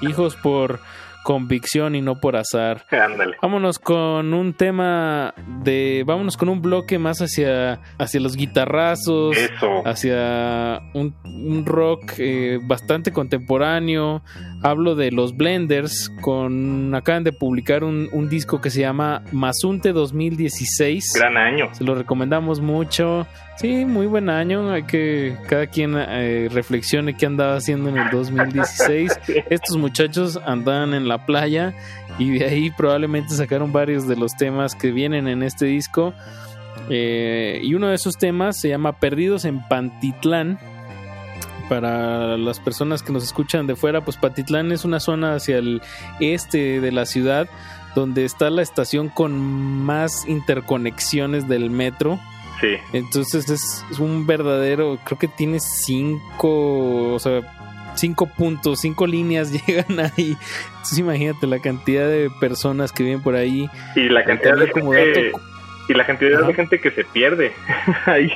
Hijos por convicción y no por azar. Ándale. Vámonos con un tema de. Vámonos con un bloque más hacia, hacia los guitarrazos. Eso. Hacia un, un rock eh, bastante contemporáneo. Hablo de los Blenders. Con. Acaban de publicar un, un disco que se llama Mazunte 2016. Gran año. Se lo recomendamos mucho. Sí, muy buen año. Hay que cada quien eh, reflexione qué andaba haciendo en el 2016. Estos muchachos andaban en la playa y de ahí probablemente sacaron varios de los temas que vienen en este disco. Eh, y uno de esos temas se llama Perdidos en Pantitlán. Para las personas que nos escuchan de fuera, pues Pantitlán es una zona hacia el este de la ciudad donde está la estación con más interconexiones del metro. Sí. Entonces es, un verdadero, creo que tiene cinco, o sea, cinco puntos, cinco líneas llegan ahí. Entonces imagínate la cantidad de personas que viven por ahí. Y la cantidad de como gente, dato y la cantidad de gente que se pierde ahí.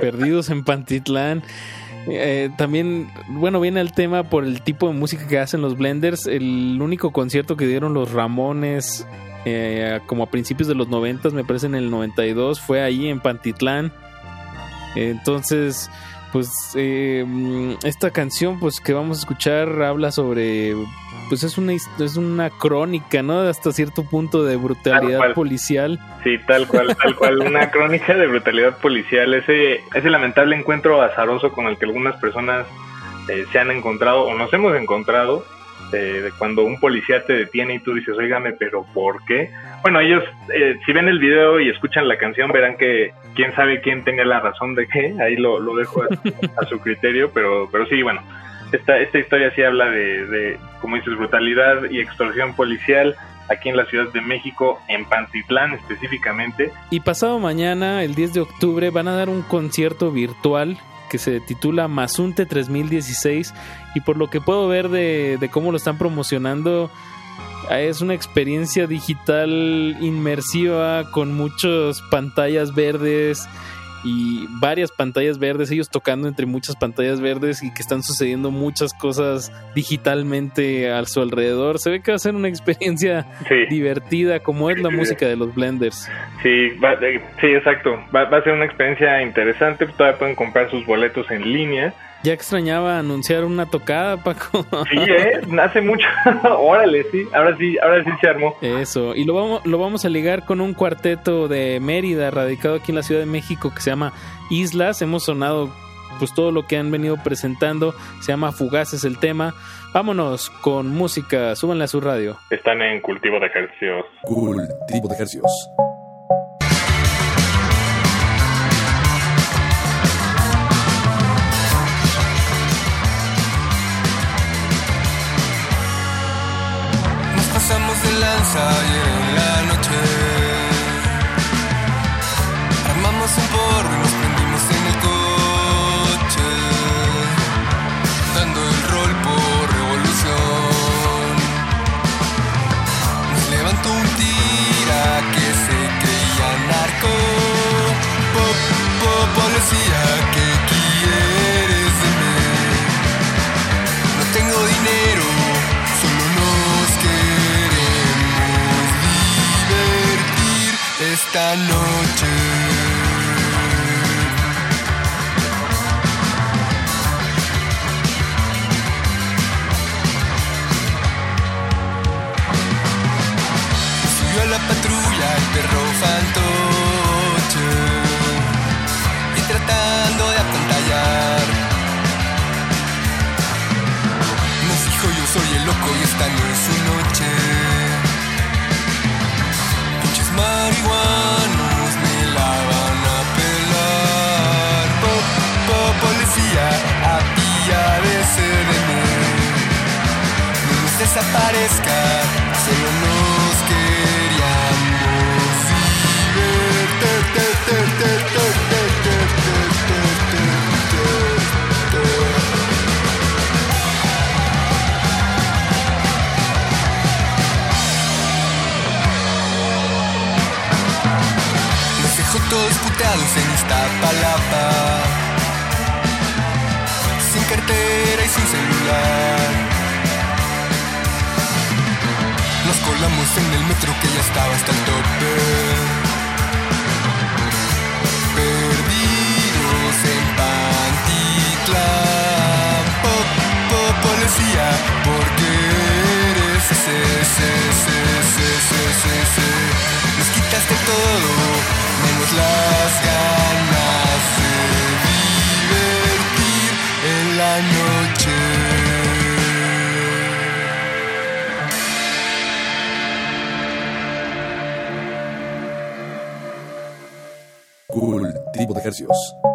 perdidos en Pantitlán. Eh, también, bueno, viene el tema por el tipo de música que hacen los Blenders. El único concierto que dieron los Ramones, eh, como a principios de los 90, me parece en el 92, fue ahí en Pantitlán. Entonces, pues eh, esta canción pues que vamos a escuchar habla sobre pues es una es una crónica, ¿no? Hasta cierto punto de brutalidad policial. Sí, tal cual, tal cual. Una crónica de brutalidad policial. Ese, ese lamentable encuentro azaroso con el que algunas personas eh, se han encontrado o nos hemos encontrado. Eh, de cuando un policía te detiene y tú dices, oígame, pero ¿por qué? Bueno, ellos, eh, si ven el video y escuchan la canción, verán que quién sabe quién tenga la razón de qué. Ahí lo, dejo a, a su criterio, pero, pero sí, bueno. Esta, esta historia sí habla de, de, como dices, brutalidad y extorsión policial aquí en la Ciudad de México, en Pantitlán específicamente. Y pasado mañana, el 10 de octubre, van a dar un concierto virtual que se titula Mazunte 3016 y por lo que puedo ver de, de cómo lo están promocionando eh, es una experiencia digital inmersiva con muchas pantallas verdes y varias pantallas verdes, ellos tocando entre muchas pantallas verdes y que están sucediendo muchas cosas digitalmente a su alrededor. Se ve que va a ser una experiencia Sí. divertida como es la música de los Blenders. Sí, va- eh, sí, exacto. Va, va a ser una experiencia interesante. Todavía pueden comprar sus boletos en línea. Ya extrañaba anunciar una tocada, Paco. Sí, ¿eh? Hace mucho. Órale, sí. Ahora sí, ahora sí se armó. Eso, y lo vamos, lo vamos a ligar con un cuarteto de Mérida, radicado aquí en la Ciudad de México, que se llama Islas. Hemos sonado pues todo lo que han venido presentando. Se llama Fugaces el tema. Vámonos con música, súbanle a su radio. Están en cultivo de ejercicios. Cultivo de ejercicios. Pasamos de lanza ayer en la noche. la a la patrulla, el perro fantoche. Y tratando de apantallar. Nos dijo yo soy el loco y esta no es su noche. marihuana. No nos desaparezca, solo nos queríamos. Los dejo todos puteados en Iztapalapa Sin cartera y sin celular. Nos colamos en el metro que ya estaba hasta el tope. Perdidos en Pantitlán. Pop, pop, policía Porque eres ese, ese, ese, ese, ese, ese. Nos quitaste todo menos las ganas la noche. Cultivo de ejercicios.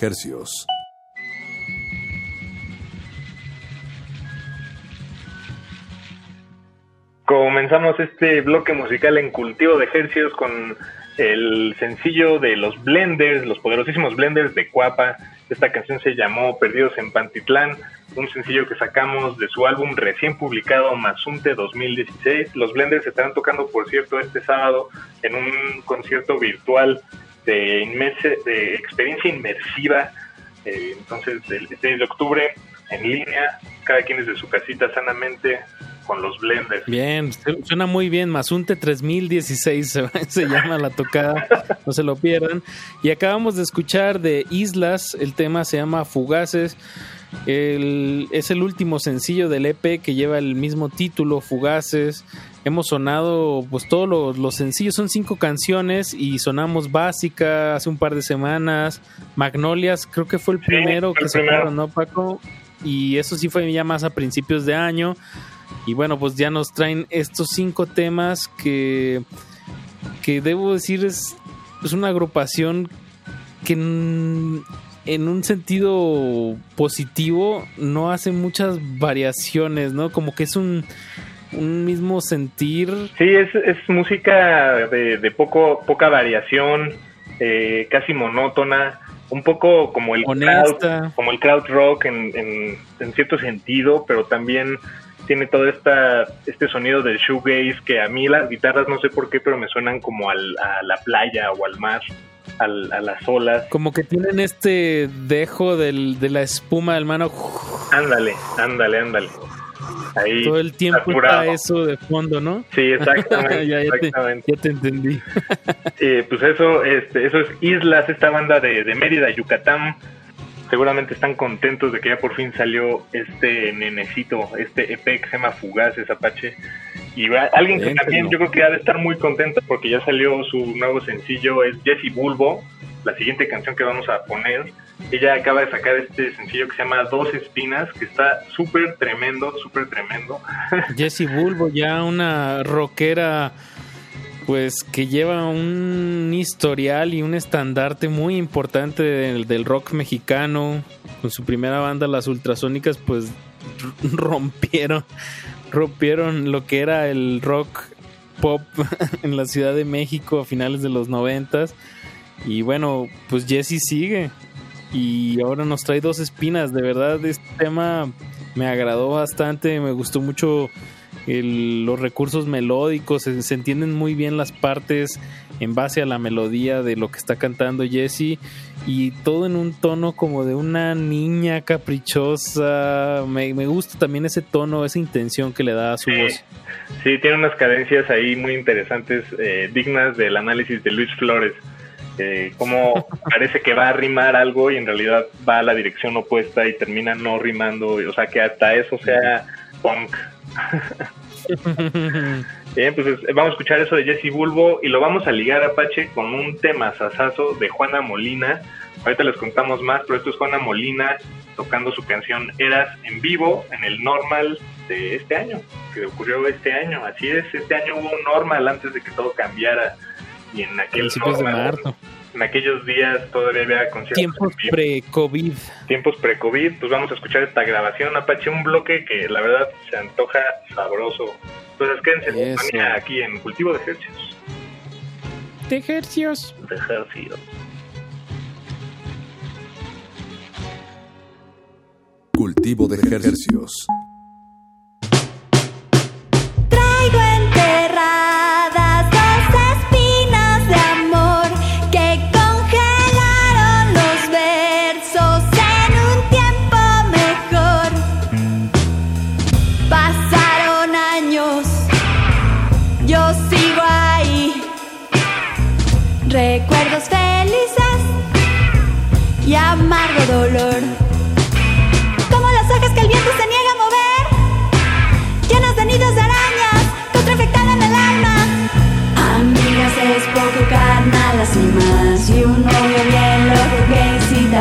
Hercios. Comenzamos este bloque musical en cultivo de ejercicios con el sencillo de los Blenders, los poderosísimos Blenders de Cuapa. Esta canción se llamó Perdidos en Pantitlán, un sencillo que sacamos de su álbum recién publicado Mazunte 2016. Los Blenders estarán tocando, por cierto, este sábado en un concierto virtual de, de experiencia inmersiva. Eh, entonces, el 6 de octubre en línea, cada quien desde su casita sanamente con los blenders. Bien, suena muy bien. Mazunte 3016 se, se llama la tocada, no se lo pierdan. Y acabamos de escuchar de Islas, el tema se llama Fugaces. Es el último sencillo del EP que lleva el mismo título, Fugaces. Hemos sonado, pues todos los, sencillos, son cinco canciones y sonamos Básica hace un par de semanas. Magnolias, creo que fue el primero que sacaron, ¿no, Paco? Y eso sí fue ya más a principios de año. Y bueno, pues ya nos traen estos cinco temas que, que debo decir es, es una agrupación que en, un sentido positivo no hace muchas variaciones, ¿no? Como que es un, un mismo sentir. Sí, es, es música de, de poco, poca variación, eh, casi monótona un poco como el crowd, como el crowd rock en, en, en, cierto sentido, pero también tiene todo esta, este sonido del shoegaze que a mí las guitarras no sé por qué, pero me suenan como al, a la playa o al mar, al, a las olas. Como que tienen este dejo del, de la espuma del mano. Ándale, ándale, ándale. Ahí todo el tiempo está eso de fondo, ¿no? Sí, exactamente. ya, exactamente. Te, entendí. eh, pues eso, este, eso es Islas, esta banda de, de Mérida, Yucatán seguramente están contentos de que ya por fin salió este nenecito, este EP que se llama Fugaces Apache. Y alguien que también yo creo que ha de estar muy contento porque ya salió su nuevo sencillo, es Jessie Bulbo, la siguiente canción que vamos a poner. Ella acaba de sacar este sencillo que se llama Dos Espinas, que está súper tremendo, súper tremendo. Jessie Bulbo, ya una rockera pues que lleva un historial y un estandarte muy importante del, rock mexicano. Con su primera banda, las Ultrasónicas, pues rompieron, rompieron lo que era el rock pop en la Ciudad de México a finales de los noventas. Y bueno, pues Jesse sigue. Y ahora nos trae dos espinas. De verdad, este tema me agradó bastante. Me gustó mucho los recursos melódicos, se, entienden muy bien las partes en base a la melodía de lo que está cantando Jesse y todo en un tono como de una niña caprichosa. Me, gusta también ese tono, esa intención que le da a su voz. Sí, tiene unas cadencias ahí muy interesantes, eh, dignas del análisis de Luis Flores. Eh, como parece que va a rimar algo y en realidad va a la dirección opuesta y termina no rimando, o sea que hasta eso sea punk. Bien, pues vamos a escuchar eso de Jesse Bulbo y lo vamos a ligar Apache con un tema sasazo de Juana Molina. Ahorita les contamos más, pero esto es Juana Molina tocando su canción Eras en vivo en el normal de este año, que ocurrió este año. Así es, este año hubo un normal antes de que todo cambiara y en aquel normal, en aquellos días todavía había conciertos. Tiempos pre-COVID. Tiempos pre-COVID, pues vamos a escuchar esta grabación, Apache, un bloque que la verdad se antoja sabroso. Entonces quédense en aquí en Cultivo de Ejercicios. De ejercicios. De ejercicios. Cultivo de ejercicios.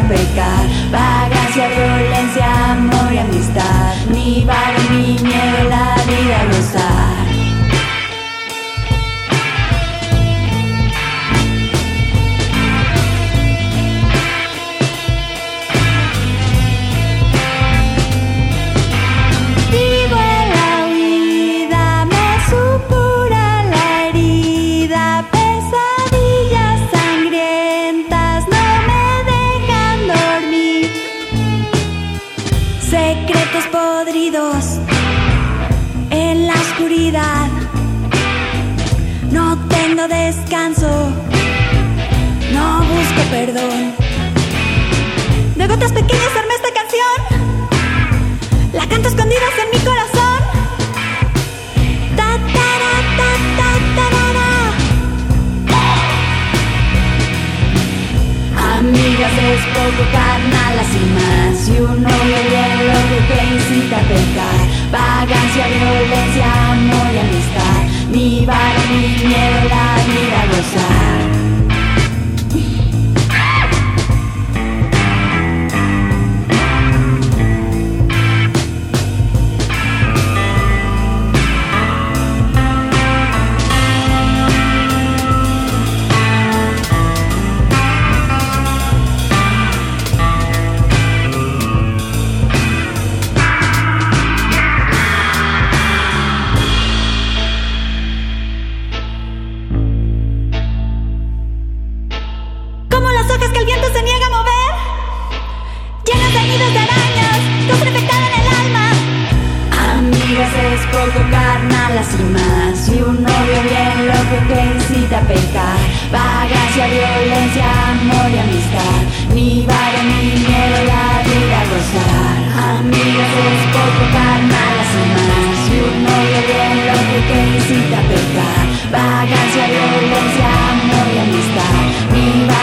Pecar. Vagancia, perdón. De gotas pequeñas armé esta canción, la canto escondidas en mi corazón. Amigas es poco carnal, así más. Y un novio bien loco que incita a pecar. Vagancia, violencia, amor y amistad. Ni vara ni miedo, la vida gozar. Es poco carnal, así más. Y un novio bien loco que incita a pecar. Vagancia, violencia, amor y amistad. Ni vara ni miedo, la vida gozar. Amigas es poco carnal, así más. Y un novio bien loco que incita a pecar. Vagancia, violencia, amor y amistad. Ni vara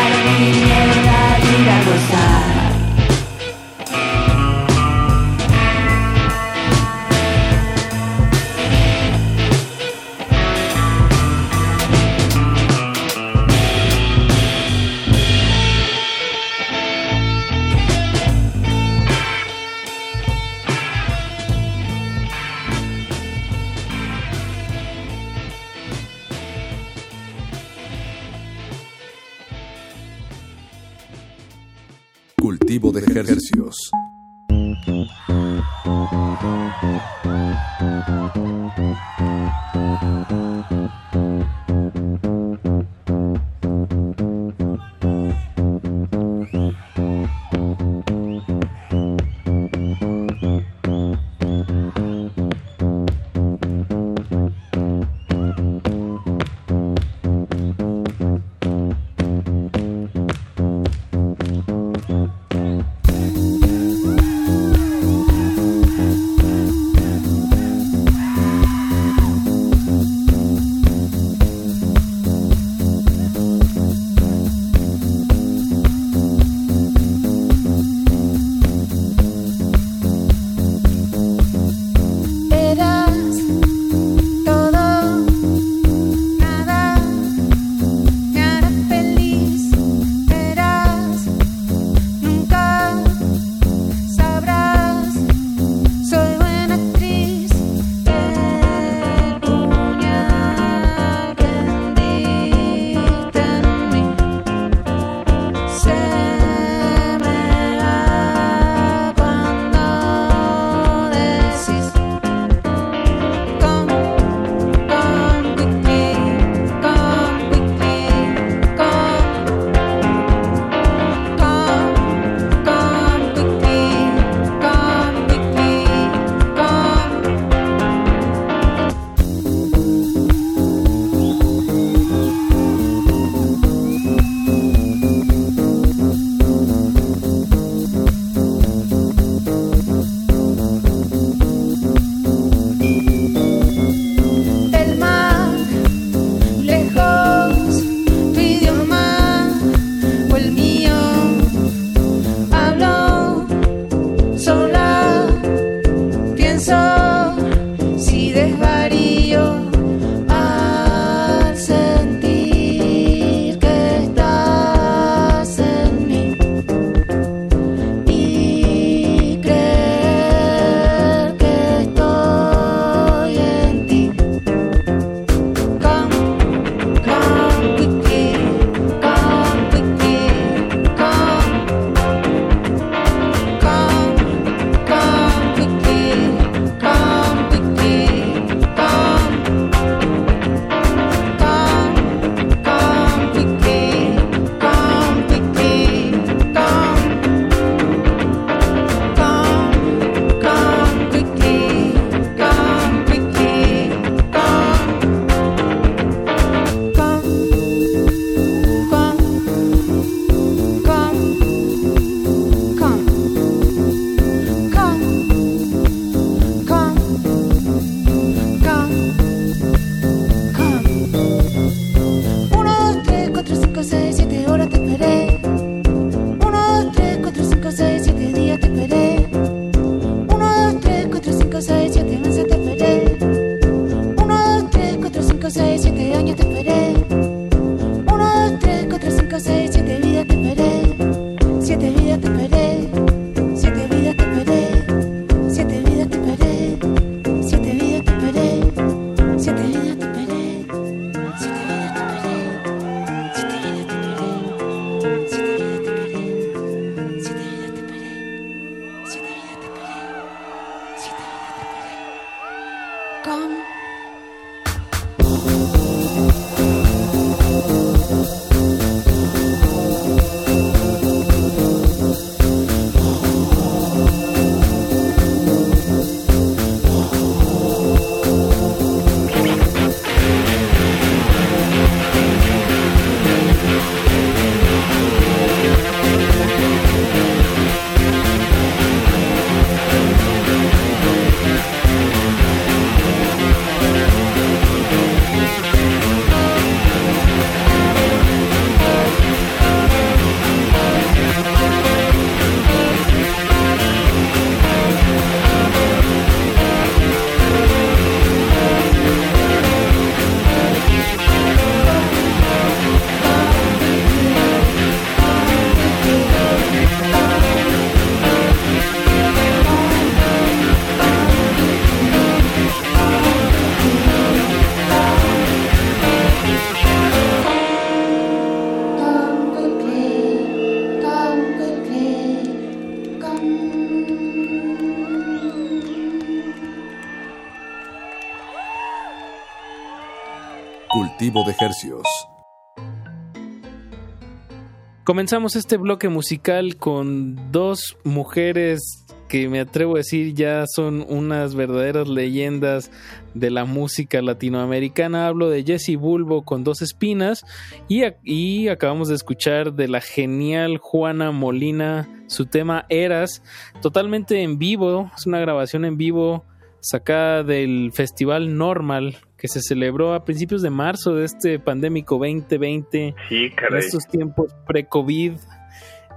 Comenzamos este bloque musical con dos mujeres que me atrevo a decir ya son unas verdaderas leyendas de la música latinoamericana. Hablo de Jessie Bulbo con dos espinas y, y acabamos de escuchar de la genial Juana Molina su tema Eras, totalmente en vivo, es una grabación en vivo sacada del Festival Normal que se celebró a principios de marzo de este pandémico 2020 Sí, en caray. estos tiempos pre-COVID.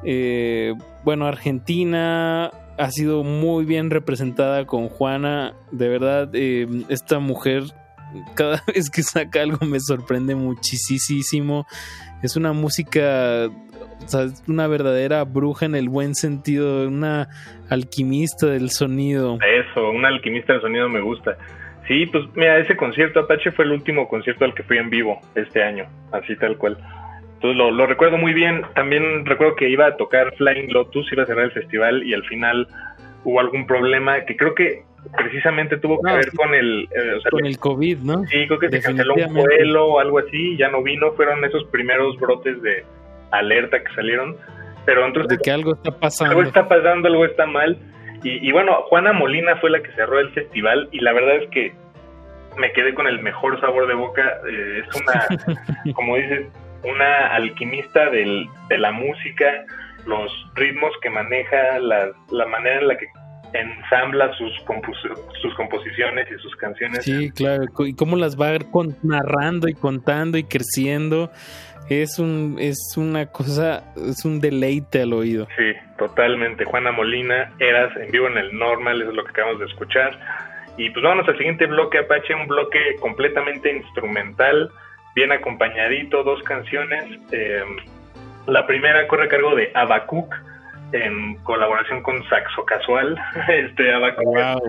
eh, bueno, Argentina ha sido muy bien representada con Juana. De verdad, eh, esta mujer cada vez que saca algo me sorprende muchísimo. Es una música, o sea, es una verdadera bruja en el buen sentido, una alquimista del sonido. Eso, un alquimista del sonido me gusta. Sí, pues mira, ese concierto Apache fue el último concierto al que fui en vivo este año, así tal cual. Entonces lo, lo recuerdo muy bien. También recuerdo que iba a tocar Flying Lotus, iba a cerrar el festival y al final hubo algún problema que creo que precisamente tuvo que No, ver sí. con el... eh, o sea, Con el COVID, ¿no? Sí, creo que se canceló un vuelo o algo así, ya no vino, fueron esos primeros brotes de alerta que salieron, pero entonces De que algo está pasando. algo está pasando, algo está mal. Y, y bueno, Juana Molina fue la que cerró el festival y la verdad es que me quedé con el mejor sabor de boca. Eh, es una, como dices, una alquimista del, de la música, los ritmos que maneja, la, la manera en la que ensambla sus, compus- sus composiciones y sus canciones. Sí, claro. Y cómo las va con- narrando y contando y creciendo. Es un, es una cosa, es un deleite al oído. Sí, totalmente. Juana Molina, eras en vivo en el normal, eso es lo que acabamos de escuchar. Y pues vámonos al siguiente bloque, Apache, un bloque completamente instrumental, bien acompañadito, dos canciones. Eh, la primera corre a cargo de Abacuc, en colaboración con Saxo Casual. Este Abacuc, Wow.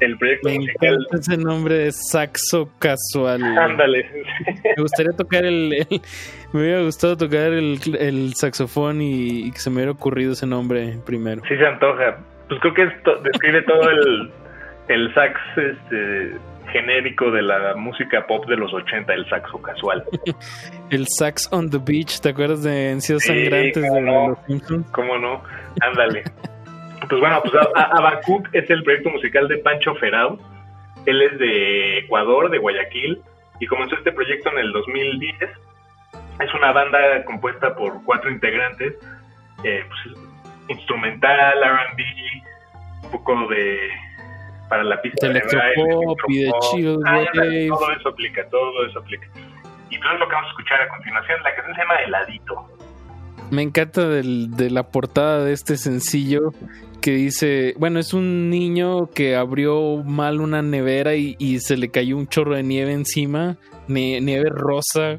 el proyecto Me musical. encanta ese nombre de saxo casual. Ándale. Me gustaría tocar el, el- me hubiera gustado tocar el, el saxofón y, y que se me hubiera ocurrido ese nombre primero. Sí se antoja. Pues creo que esto describe todo el, el sax este, genérico de la música pop de los 80, el saxo casual. El sax on the beach, ¿te acuerdas de Encíos Sí, Sangrantes de, cómo no. los Simpsons? ¿Cómo no? Ándale. Pues bueno, pues Abacuc es el proyecto musical de Pancho Ferao. Él es de Ecuador, de Guayaquil, y comenzó este proyecto en el 2010. Es una banda compuesta por cuatro integrantes, eh, pues, instrumental, R&B, un poco de para la pista De de, baile, electropop y de electropop. chill Ah, wave. todo eso aplica, todo eso aplica. Y pues es lo que vamos a escuchar a continuación. La canción se llama Heladito. Me encanta del- de la portada de este sencillo que dice, bueno, es un niño que abrió mal una nevera y, y se le cayó un chorro de nieve encima nie- nieve rosa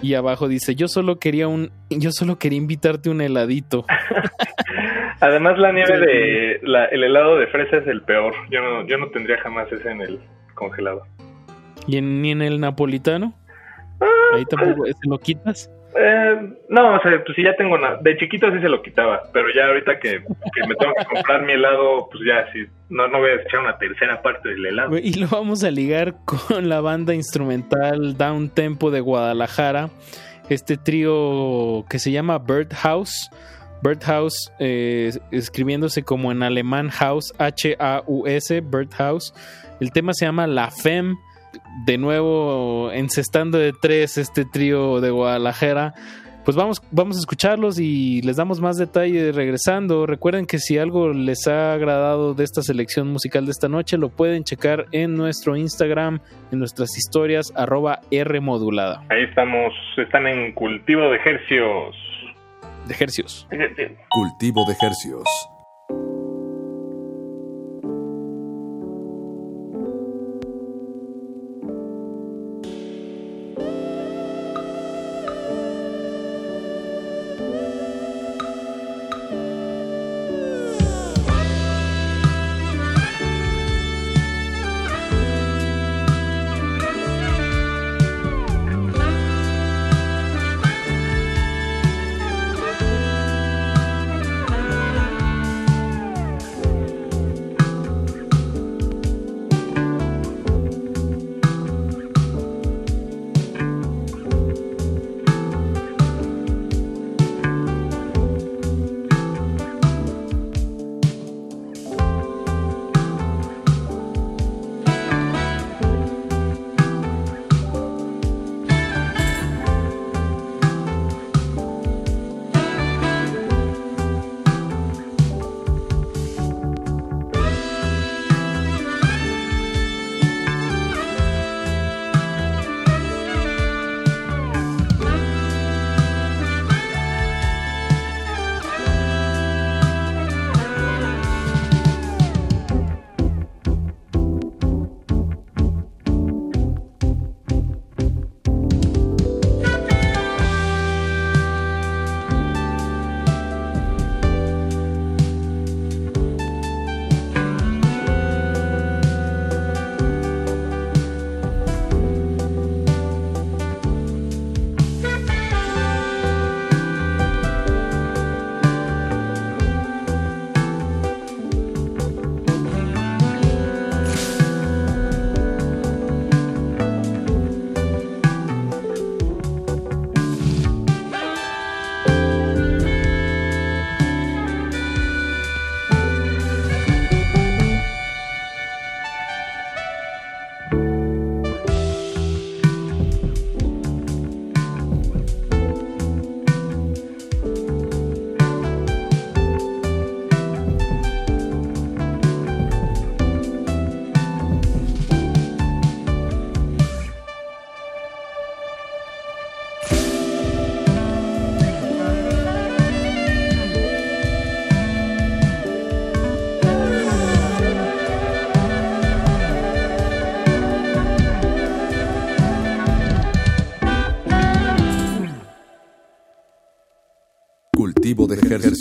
y abajo dice, "Yo solo quería un yo solo quería invitarte un heladito." Además, la nieve de. la- el helado de fresa es el peor. Yo no, yo no tendría jamás ese en el congelado. ¿Y en, ni en el napolitano? Ahí tampoco se lo quitas. Eh, no, o sea, pues si ya tengo una. De chiquito sí se lo quitaba, pero ya ahorita que, que me tengo que comprar mi helado, pues ya sí. No, no voy a echar una tercera parte del helado. Y lo vamos a ligar con la banda instrumental Down Tempo de Guadalajara. Este trío que se llama Birdhouse. Birdhouse, eh, escribiéndose como en alemán House, H-A-U-S, Birdhouse. El tema se llama La Femme. De nuevo, encestando de tres este trío de Guadalajara. Pues vamos, vamos a escucharlos y les damos más detalle regresando. Recuerden que si algo les ha agradado de esta selección musical de esta noche, lo pueden checar en nuestro Instagram, en nuestras historias, arroba R modulada. Ahí estamos, están en cultivo de ejercios. De. Cultivo de hercios.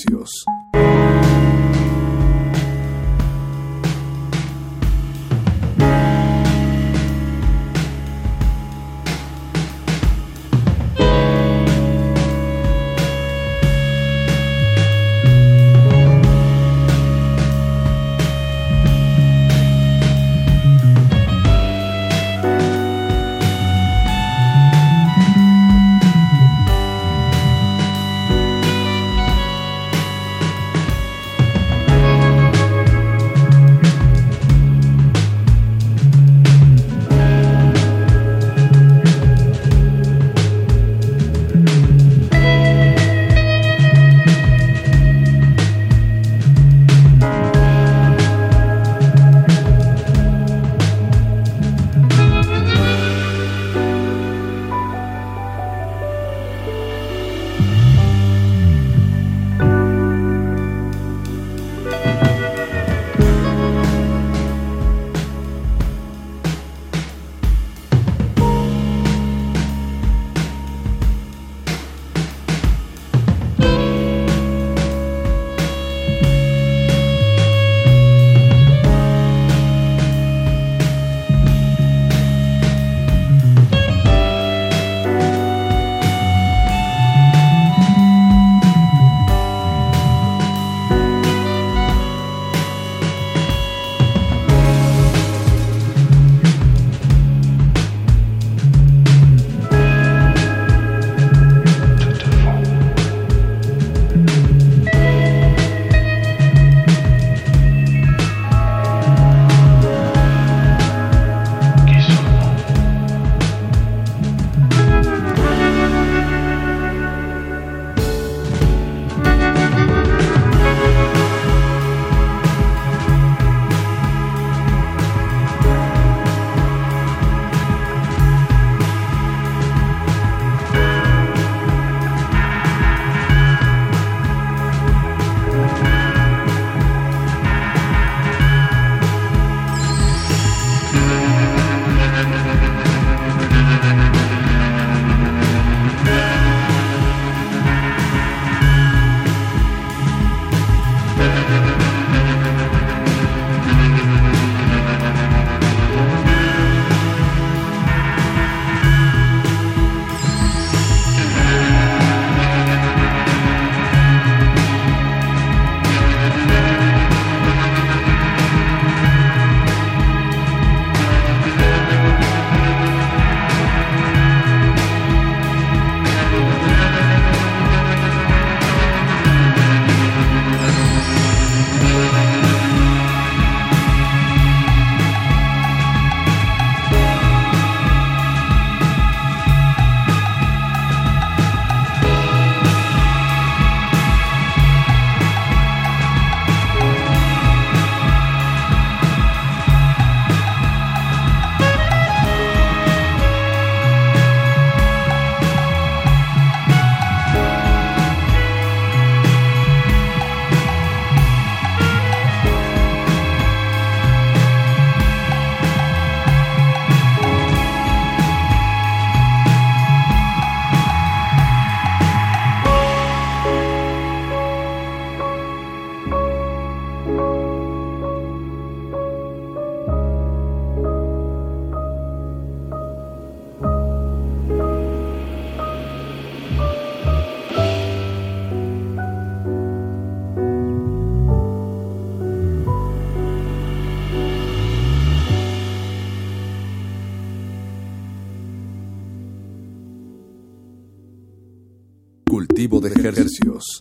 De cultivo de ejercicios.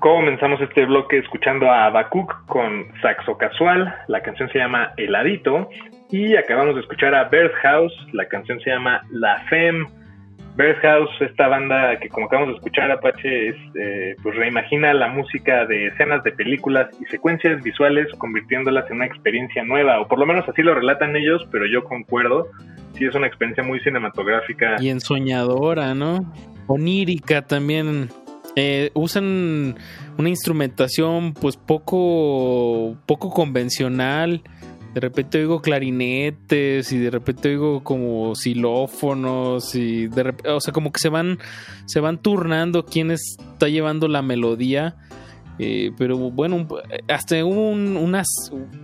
Comenzamos este bloque escuchando a Bakuk con Saxo Casual, la canción se llama Heladito, y acabamos de escuchar a House, la canción se llama La Femme. House, esta banda que como acabamos de escuchar, Apache, es, eh, pues reimagina la música de escenas de películas y secuencias visuales, convirtiéndolas en una experiencia nueva, o por lo menos así lo relatan ellos, pero yo concuerdo, sí es una experiencia muy cinematográfica. Y ensoñadora, ¿no? Onírica también. Eh, usan una instrumentación pues poco poco convencional de repente oigo clarinetes y de repente oigo como xilófonos y de o sea, como que se van se van turnando quién está llevando la melodía eh, pero bueno, hasta un, unas,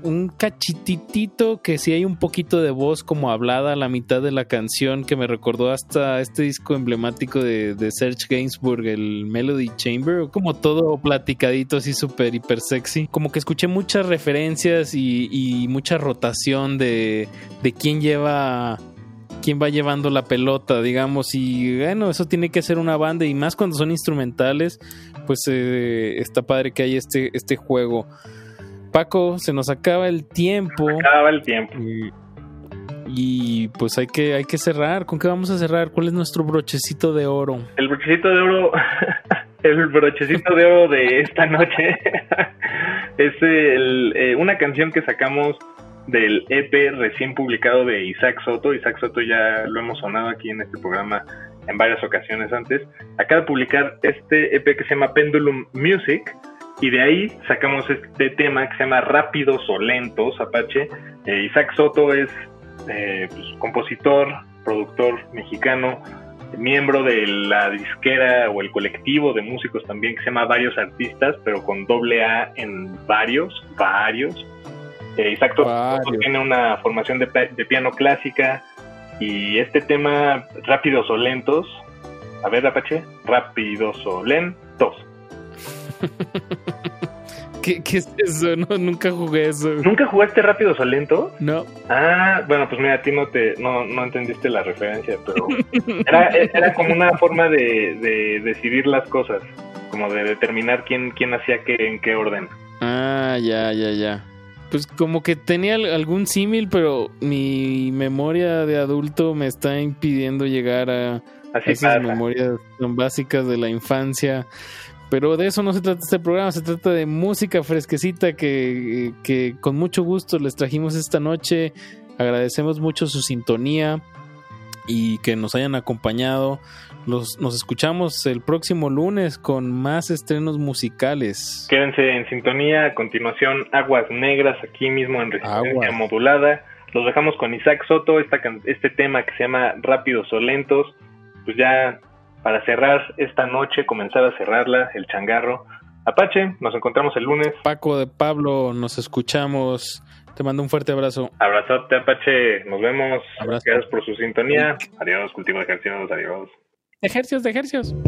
un cachititito que sí hay un poquito de voz como hablada a la mitad de la canción que me recordó hasta este disco emblemático de, Serge Gainsbourg, el Melody Chamber, como todo platicadito así súper hiper sexy. Como que escuché muchas referencias y, y mucha rotación de, de quién lleva quién va llevando la pelota, digamos, y bueno, eso tiene que ser una banda y más cuando son instrumentales, pues eh, está padre que hay este, este juego. Paco, se nos acaba el tiempo. acaba el tiempo. Y, pues hay que, hay que cerrar. ¿Con qué vamos a cerrar? ¿Cuál es nuestro brochecito de oro? El brochecito de oro, el brochecito de oro de esta noche es eh, una canción que sacamos del EP recién publicado de Isaac Soto. Isaac Soto ya lo hemos sonado aquí en este programa en varias ocasiones antes, acaba de publicar este EP que se llama Pendulum Music y de ahí sacamos este tema que se llama Rápidos o Lentos, Apache. Eh, Isaac Soto es eh, pues, compositor, productor mexicano, miembro de la disquera o el colectivo de músicos también que se llama Varios Artistas, pero con doble A en varios, varios. Eh, Isaac Soto tiene una formación de, de piano clásica, y este tema, rápidos o lentos. A ver, Apache, rápidos o lentos. ¿Qué, es eso? No, nunca jugué eso. ¿Nunca jugaste rápidos o lentos? No. Ah, bueno, pues mira, a ti no te, no, no entendiste la referencia, pero era, era como una forma de, de decidir las cosas, como de determinar quién, quién hacía qué en qué orden. Ah, ya, ya, ya pues como que tenía algún símil, pero mi memoria de adulto me está impidiendo llegar a, esas memorias tan básicas de la infancia. Pero de eso no se trata este programa, se trata de música fresquecita que, que con mucho gusto les trajimos esta noche. Agradecemos mucho su sintonía y que nos hayan acompañado nos escuchamos el próximo lunes con más estrenos musicales. Quédense en sintonía. A continuación, Aguas Negras, aquí mismo en resistencia modulada. Los dejamos con Isaac Soto, esta, este tema que se llama Rápidos o Lentos. Pues ya para cerrar esta noche, comenzar a cerrarla, el changarro. Apache, nos encontramos el lunes. Paco de Pablo, nos escuchamos. Te mando un fuerte abrazo. Abrazote, Apache. Nos vemos. Gracias por su sintonía. Adiós, cultivo de ejercicios. Adiós. Ejercicios de ejercicios.